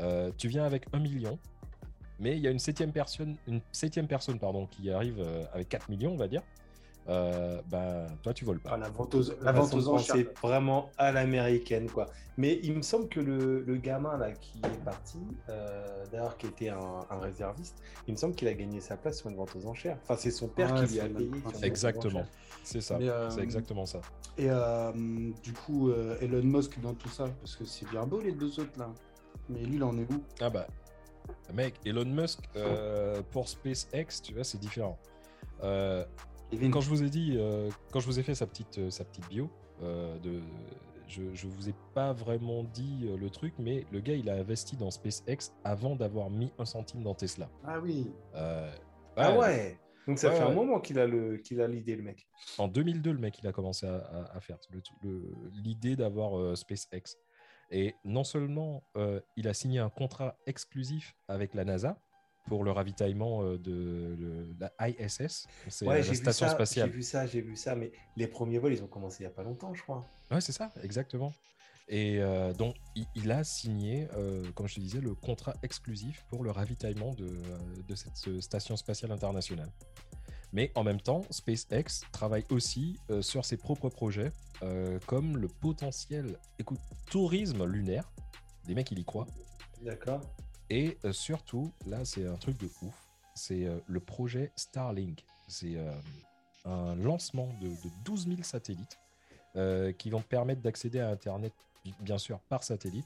Euh, tu viens avec 1 million, mais il y a une septième personne, une septième personne pardon, qui arrive euh, avec 4 millions, on va dire. Euh, ben, toi, tu voles pas. Ah, la vente aux, la vente aux enchères. penser vraiment à l'américaine, quoi. Mais il me semble que le, le gamin là qui est parti, euh, d'ailleurs qui était un, un réserviste, il me semble qu'il a gagné sa place sur une vente aux enchères. Enfin, c'est son père qui lui a c'est payé. Exactement. C'est ça. Euh, C'est exactement ça. Et euh, du coup, euh, Elon Musk dans tout ça, parce que c'est bien beau les deux autres là. Mais lui, il en est où? Ah bah, mec, Elon Musk, euh, pour SpaceX, tu vois, c'est différent. Euh, quand je vous ai dit, euh, quand je vous ai fait sa petite, euh, sa petite bio, euh, de, je, je vous ai pas vraiment dit euh, le truc, mais le gars, il a investi dans SpaceX avant d'avoir mis un centime dans Tesla. Ah oui. Ah ouais. Donc ça Ouais, fait un moment qu'il a le qu'il a l'idée le mec. En 2002, le mec, il a commencé à, à- à faire le- le- l'idée d'avoir euh, SpaceX. Et non seulement euh, il a signé un contrat exclusif avec la NASA pour le ravitaillement euh, de le- la ISS, c'est euh, Ouais, la j'ai vu station ça, j'ai spatiale. vu ça, j'ai vu ça. Mais les premiers vols, ils ont commencé il y a pas longtemps, je crois. Ouais, c'est ça, exactement. Et euh, donc, il, il a signé, euh, comme je te disais, le contrat exclusif pour le ravitaillement de, euh, de cette euh, station spatiale internationale. Mais en même temps, SpaceX travaille aussi euh, sur ses propres projets, euh, comme le potentiel, écoute, tourisme lunaire. Des mecs, ils y croient. D'accord. Et euh, surtout, là, c'est un truc de ouf. C'est euh, le projet Starlink. C'est euh, un lancement de, de 12 000 satellites euh, qui vont permettre d'accéder à Internet, bi- bien sûr, par satellite.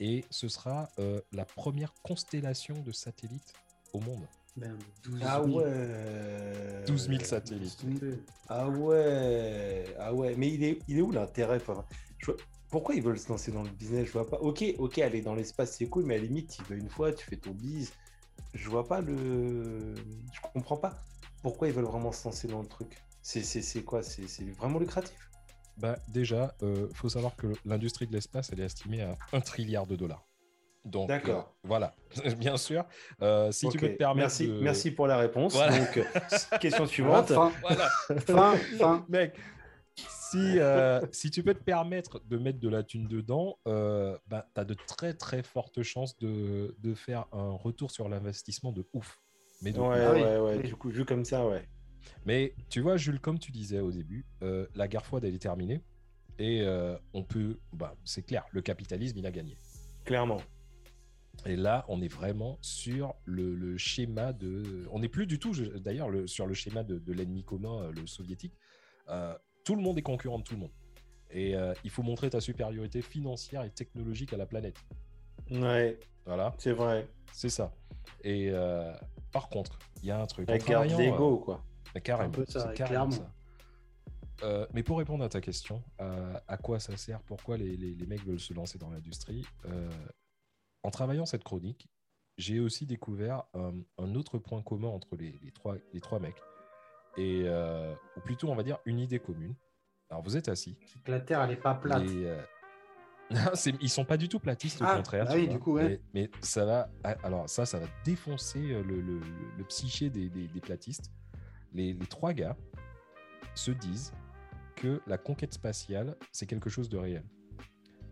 Et ce sera euh, la première constellation de satellites au monde. Merde, 12 Ah 000. ouais. 12 000 satellites. 12 000. Ah ouais, ah ouais, mais il est, il est où l'intérêt? Enfin, je vois- Pourquoi ils veulent se lancer dans le business? Je vois pas. Ok, ok, aller dans l'espace c'est cool, mais à la limite, tu vas une fois, tu fais ton bise. Je vois pas le. Je comprends pas. Pourquoi ils veulent vraiment se lancer dans le truc C'est c'est- c'est quoi? C'est c'est vraiment lucratif Bah, déjà, il faut savoir que l'industrie de l'espace, elle est estimée à 1 trilliard de dollars. Donc, D'accord. euh, voilà, bien sûr. Euh, si tu Ok, peux te permettre. Merci, de- merci pour la réponse. Voilà. Donc, euh, question Voilà, suivante. fin, Voilà. fin, fin. Mec, si, euh, si tu peux te permettre de mettre de la thune dedans, euh, bah, tu as de très très fortes chances de, de faire un retour sur l'investissement de ouf. Mais, Ouais, ouf. Ah ouais, ouais. Du coup, vu comme ça, ouais. Mais tu vois, Jules, comme tu disais au début, euh, la guerre froide, elle est terminée. Et euh, on peut, bah, c'est clair, le capitalisme, il a gagné. Clairement. Et là, on est vraiment sur le, le schéma de. On n'est plus du tout, d'ailleurs, le- sur le schéma de, de l'ennemi commun, le soviétique. Euh, tout le monde est concurrent de tout le monde. Et euh, il faut montrer ta supériorité financière et technologique à la planète. Ouais, Voilà, c'est vrai. c'est ça. Et euh, par contre, il y a un truc. La travaillant, d'ego, quoi. carrément, Un peu ça, c'est carrément clairement. ça. Euh, mais pour répondre à ta question, euh, à quoi ça sert Pourquoi les, les- les mecs veulent se lancer dans l'industrie Euh, En travaillant cette chronique, j'ai aussi découvert euh, un autre point commun entre les, les trois, les trois mecs. Et, euh, ou plutôt, on va dire, une idée commune. Alors, vous êtes assis. C'est que la Terre, elle est pas plate. Les, euh, ils sont pas du tout platistes, au Ah, contraire. tu oui, vois. du coup, ouais. mais, mais ça va. ah, Alors, ça, ça va défoncer euh, le, le- le- le psyché des, des- des platistes. Les, les trois gars se disent que la conquête spatiale, c'est quelque chose de réel.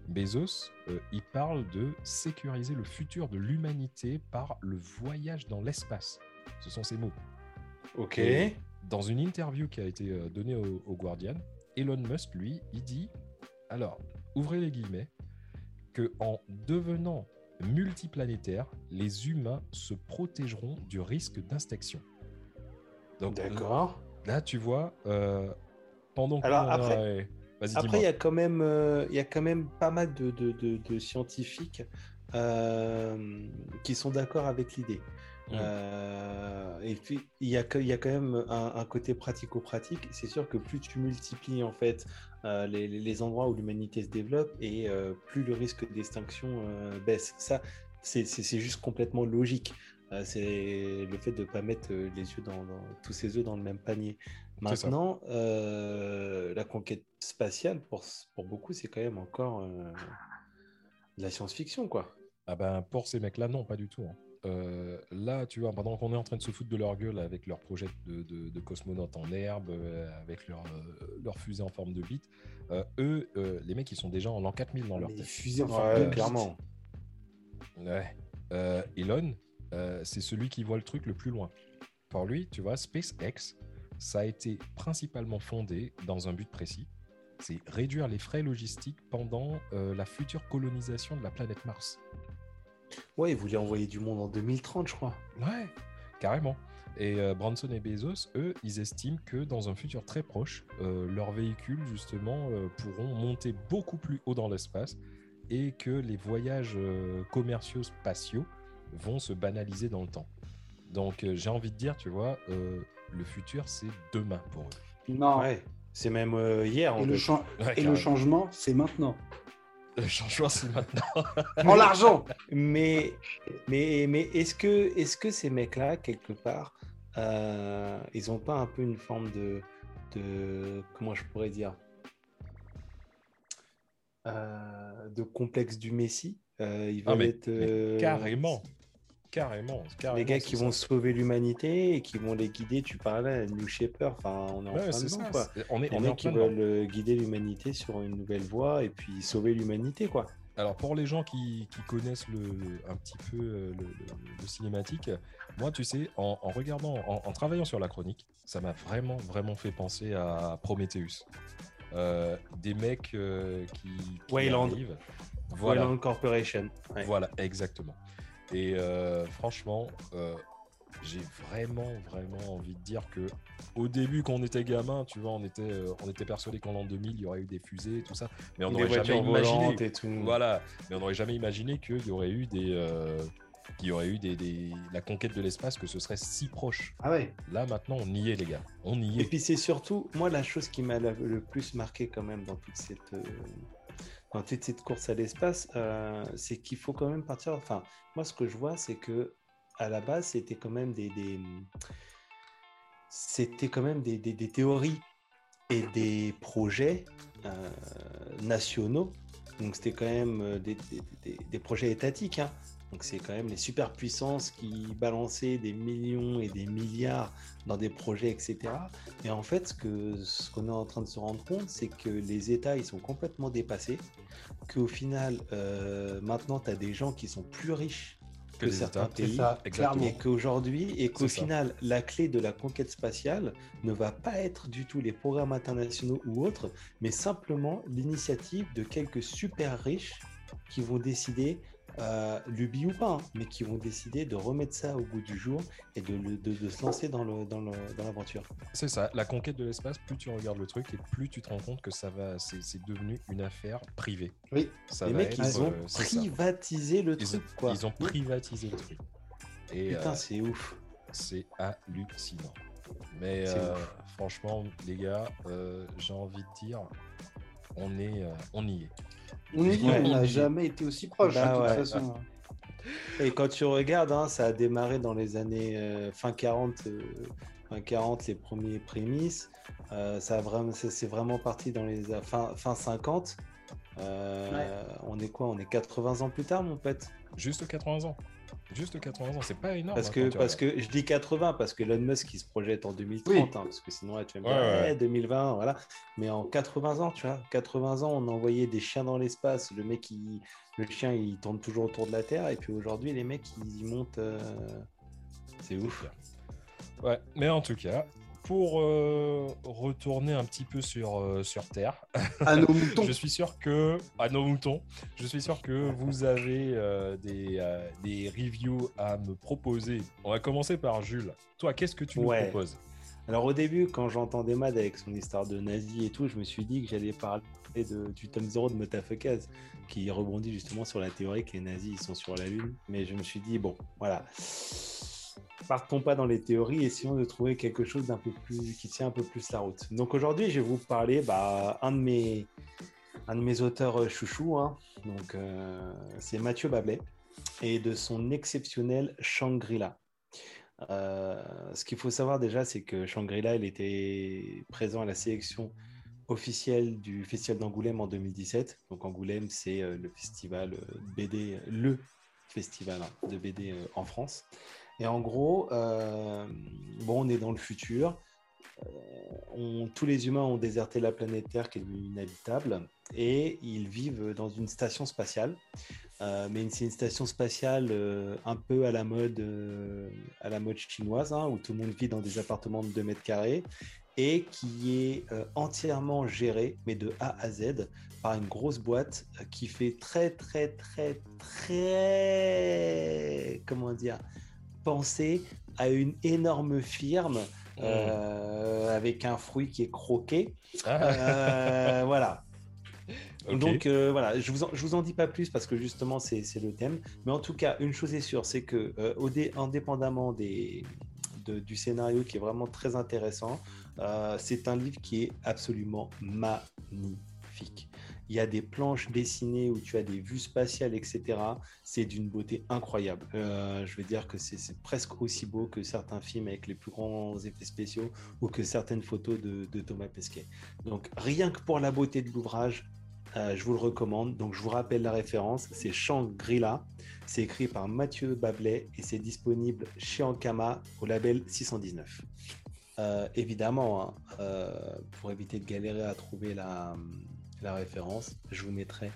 Bezos, euh, il parle de sécuriser le futur de l'humanité par le voyage dans l'espace. Ce sont ses mots. Ok. Et dans une interview qui a été euh, donnée au, au Guardian, Elon Musk, lui, il dit alors, ouvrez les guillemets, que en devenant multiplanétaire, les humains se protégeront du risque d'inspection. Donc D'accord. là, tu vois, euh, pendant que Alors, après- Après, il y a quand même, euh, il y a quand même pas mal de, de- de- de scientifiques qui sont d'accord avec l'idée. Mm. Euh, et puis, il y a, y quand même un, un côté pratico-pratique. C'est sûr que plus tu multiplies en fait euh, les, endroits où l'humanité se développe et euh, plus le risque d'extinction baisse. Ça, c'est juste complètement logique. C'est le fait de ne pas mettre les yeux dans, dans- tous ses œufs dans le même panier. Maintenant, la conquête spatiale, pour, pour beaucoup, c'est quand même encore de la science-fiction, quoi. Ah ben, pour ces mecs-là, non, pas du tout. hein. Euh, là, tu vois, pendant qu'on est en train de se foutre de leur gueule avec leur projet de, de, de cosmonautes en herbe, euh, avec leur, euh, leur fusée en forme de bite, euh, eux, euh, les mecs, ils sont déjà en l'an 4000 dans leur Les tête. fusées en Ouais, forme de bite. clairement. Ouais. Euh, Elon, euh, c'est celui qui voit le truc le plus loin. Pour lui, tu vois, SpaceX, ça a été principalement fondé dans un but précis. C'est réduire les frais logistiques pendant euh, la future colonisation de la planète Mars. Ouais, ils voulaient envoyer du monde en 2030, je crois. Ouais, carrément. Et euh, Branson et Bezos, eux, ils estiment que dans un futur très proche, euh, leurs véhicules, justement, euh, pourront monter beaucoup plus haut dans l'espace et que les voyages euh, commerciaux spatiaux vont se banaliser dans le temps. Donc, euh, j'ai envie de dire, tu vois, euh, le futur, c'est demain pour eux. Non. Ouais, c'est même euh, hier, en Et, le, Ouais, et le changement, c'est maintenant. Le changement, c'est maintenant. En l'argent Mais, mais, mais est-ce que, est que ces mecs-là, quelque part, euh, ils n'ont pas un peu une forme de, de comment je pourrais dire, euh, de complexe du Messie Euh, Ils Ah, veulent mais- être mais euh, carrément. Carrément. carrément les gars qui ça. vont sauver l'humanité et qui vont les guider. Tu parlais, New Shaper, enfin, on est en Ouais, quoi. c'est- On est, Les on est en mecs qui veulent euh, guider l'humanité sur une nouvelle voie et puis sauver l'humanité, quoi. Alors pour les gens qui, qui connaissent le, un petit peu euh, le, le- le cinématique, moi tu sais, en, en regardant, en, en travaillant sur la chronique, ça m'a vraiment vraiment fait penser à Prometheus. Euh, des mecs euh, qui, qui Wayland. arrivent. Voilà, Wayland Corporation. Ouais. voilà, exactement. Et euh, franchement, euh, j'ai vraiment, vraiment envie de dire que au début, quand on était gamin, tu vois, on était, euh, on était persuadé qu'en l'an 2000, il y aurait eu des fusées, tout ça, mais on n'aurait jamais imaginé. et tout. Voilà, mais on n'aurait jamais imaginé qu'il y aurait eu des, euh, qu'il y aurait eu des, des- la conquête de l'espace, que ce serait si proche. Ah ouais. Là maintenant, on y est, les gars. On y Et est. puis c'est surtout, moi, la chose qui m'a le plus marqué quand même dans toute cette, dans toute cette course à l'espace, euh, c'est qu'il faut quand même partir. Enfin, moi, ce que je vois, c'est que à la base, c'était quand même des, c'était quand même des, théories et des projets euh, nationaux. Donc c'était quand même euh, des projets étatiques. hein. Donc c'est quand même les superpuissances qui balançaient des millions et des milliards dans des projets, etc. Et en fait, ce que ce qu'on est en train de se rendre compte, c'est que les États, ils sont complètement dépassés, qu'au final, euh, maintenant, tu as des gens qui sont plus riches que, certains États. C'est pays. ça. Et qu'aujourd'hui, et qu'au C'est ça. final, la clé de la conquête spatiale ne va pas être du tout les programmes internationaux ou autres, mais simplement l'initiative de quelques super riches qui vont décider, euh, lubie ou pas, hein, mais qui vont décider de remettre ça au goût du jour et de, le- de- de se lancer dans le- dans le- dans l'aventure. C'est ça. La conquête de l'espace, plus tu regardes le truc et plus tu te rends compte que ça va, c'est devenu une affaire privée. Oui. Ça les va mecs, être, ils ont euh, ça. privatisé le Ils ont, truc, quoi. ils ont privatisé le truc. Et Putain, euh, c'est ouf. c'est hallucinant. Mais euh, franchement, les gars, euh, j'ai envie de dire, on est, on y est. On est Ouais. on n'a jamais été aussi proche, Bah de toute ouais. façon. Et quand tu regardes, hein, ça a démarré dans les années euh, fin 40, euh, fin 40, les premiers prémices. Euh, ça a vraiment, ça- c'est vraiment parti dans les fin, fin 50. Euh, On est quoi? On est 80 ans plus tard, mon pote? Juste 80 ans. Juste 80 ans, c'est pas énorme. Parce hein, que, parce que je dis 80 parce que Elon Musk il se projette en 2030, Oui. hein, parce que sinon là, tu vas me dire ouais. Eh, 2020, voilà. Mais en 80 ans, tu vois, 80 ans, on envoyait des chiens dans l'espace. Le mec, il- le chien, il tourne toujours autour de la Terre. Et puis aujourd'hui, les mecs, ils y montent. euh, C'est ouf. Ouais, mais en tout cas, pour euh, retourner un petit peu sur, euh, sur Terre, À nos moutons. je suis sûr que, à nos moutons, je suis sûr que vous avez euh, des, euh, des reviews à me proposer. On va commencer par Jules. Toi, qu'est-ce que tu nous Ouais. proposes? Alors au début, quand j'entendais Mad avec son histoire de nazi et tout, je me suis dit que j'allais parler de, du tome 0 de Motafukaz, qui rebondit justement sur la théorie que les nazis ils sont sur la Lune. Mais je me suis dit, bon, voilà. Partons pas dans les théories, essayons de trouver quelque chose d'un peu plus qui tient un peu plus la route. Donc aujourd'hui, je vais vous parler bah, un de mes un de mes auteurs euh, chouchous, hein. donc euh, c'est Mathieu Babet. et de son exceptionnel Shangri-La. Euh, ce qu'il faut savoir déjà, c'est que Shangri-La, il était présent à la sélection officielle du Festival d'Angoulême en 2017. Donc Angoulême, c'est le festival BD, le festival hein, de BD en France. Et en gros, bon, on est dans le futur. tous les humains ont déserté la planète Terre qui est inhabitable et ils vivent dans une station spatiale. Euh, mais c'est une station spatiale euh, un peu à la mode, euh, à la mode chinoise, hein, où tout le monde vit dans des appartements de 2 mètres carrés et qui est entièrement géré, mais de A à Z, par une grosse boîte qui fait très, très, très, très, comment dire, penser à une énorme firme mmh. avec un fruit qui est croqué. Ah. voilà. Donc euh, voilà, je vous, en, vous en dis pas plus parce que justement c'est le thème. Mais en tout cas, une chose est sûre, c'est que euh, indépendamment des, du scénario qui est vraiment très intéressant, euh, c'est un livre qui est absolument magnifique. Il y a des planches dessinées où tu as des vues spatiales, etc. C'est d'une beauté incroyable. je veux dire que c'est presque aussi beau que certains films avec les plus grands effets spéciaux ou que certaines photos de, Thomas Pesquet. Donc rien que pour la beauté de l'ouvrage, euh, je vous le recommande. Donc, je vous rappelle la référence c'est Shangri-La. C'est écrit par Mathieu Bablet et c'est disponible chez Ankama au label 619. Euh, évidemment, hein, euh, pour éviter de galérer à trouver la, référence, je vous mettrai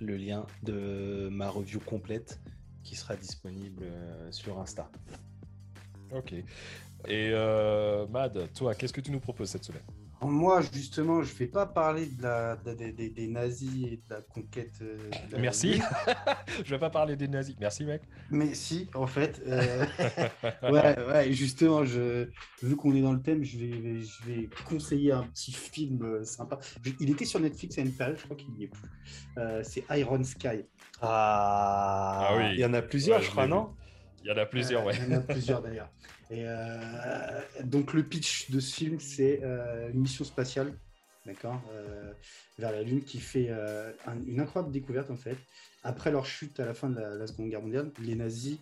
le lien de ma review complète qui sera disponible sur Insta. Ok. Et Mad, toi, qu'est-ce que tu nous proposes cette semaine? Moi, justement, je ne vais pas parler de la, des nazis et de la conquête. Euh, Merci. je ne vais pas parler des nazis. Merci, mec. Mais si, en fait. Euh, ouais, ouais, justement, je... vu qu'on est dans le thème, je vais, je vais conseiller un petit film euh, sympa. Il était sur Netflix à une période, je crois qu'il n'y est plus. c'est Iron Sky. Ah, ah, oui. Il y en a plusieurs, je crois, non? Il y en a plusieurs, ouais. Il y en a plusieurs, d'ailleurs. Et euh, donc le pitch de ce film, c'est euh, une mission spatiale, d'accord, euh, vers la Lune, qui fait une incroyable découverte en fait. Après leur chute à la fin de la, Seconde Guerre mondiale, les nazis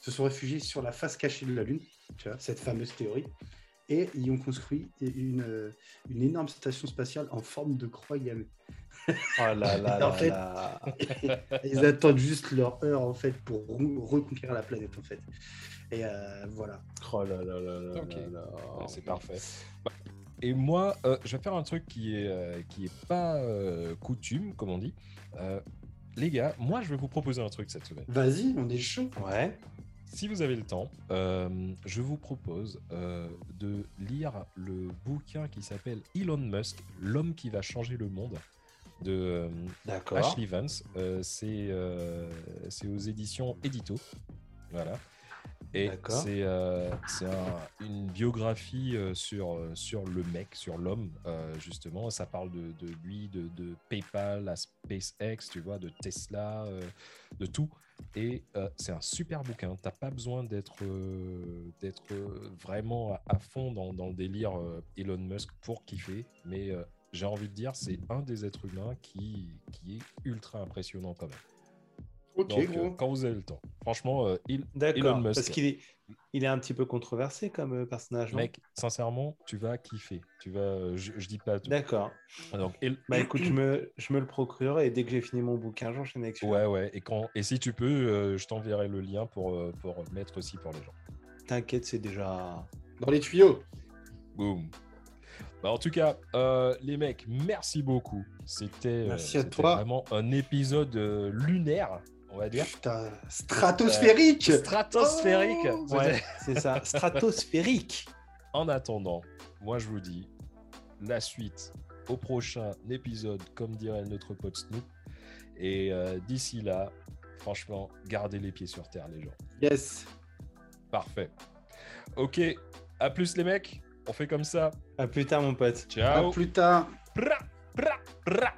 se sont réfugiés sur la face cachée de la Lune, tu vois, cette fameuse théorie, et ils ont construit une, une énorme station spatiale en forme de croix gammée. Oh là là, en fait, ils attendent juste leur heure en fait pour reconquérir la planète en fait. Et euh, voilà. Oh là là là là, ah, C'est parfait. Bah, et moi, euh, je vais faire un truc qui est, euh, qui est pas coutume, comme on dit. les gars, moi, je vais vous proposer un truc cette semaine. Vas-y, on est chaud. Ouais. Si vous avez le temps, je vous propose de lire le bouquin qui s'appelle Elon Musk, l'homme qui va changer le monde de Ashley Vance. c'est aux éditions Edito. Voilà. Et c'est euh, une biographie euh, sur, euh, sur le mec, sur l'homme, justement. Ça parle de, de lui, de, de, PayPal à SpaceX, tu vois, de Tesla, de tout. Et c'est un super bouquin. T'as pas besoin d'être d'être vraiment à, fond dans, dans, le délire Elon Musk pour kiffer. Mais j'ai envie de dire, c'est un des êtres humains qui, qui est ultra impressionnant quand même. Donc, euh, quand vous avez le temps. Franchement, euh, il, Elon Musk. Parce qu'il est, il est un petit peu controversé comme euh, personnage. Mec, sincèrement, tu vas kiffer. Tu vas, je, je dis pas tout. D'accord. Donc, bah écoute, je me, je me le procurerai et dès que j'ai fini mon bouquin, j'enchaîne avec Ouais, ouais. Et, quand, et si tu peux, je t'enverrai le lien pour, pour mettre aussi pour les gens. T'inquiète, c'est déjà dans les tuyaux. Boum. Bah, en tout cas, les mecs, merci beaucoup. C'était vraiment un épisode lunaire on va dire. Putain, stratosphérique Stratosphérique oh, ouais, C'est ça, stratosphérique En attendant, moi je vous dis la suite au prochain épisode, comme dirait notre pote Snoop. Et euh, d'ici là, franchement, gardez les pieds sur terre, les gens. Yes Parfait. Ok, à plus les mecs, on fait comme ça. À plus tard, mon pote. Ciao. À plus tard. Bra, bra, bra.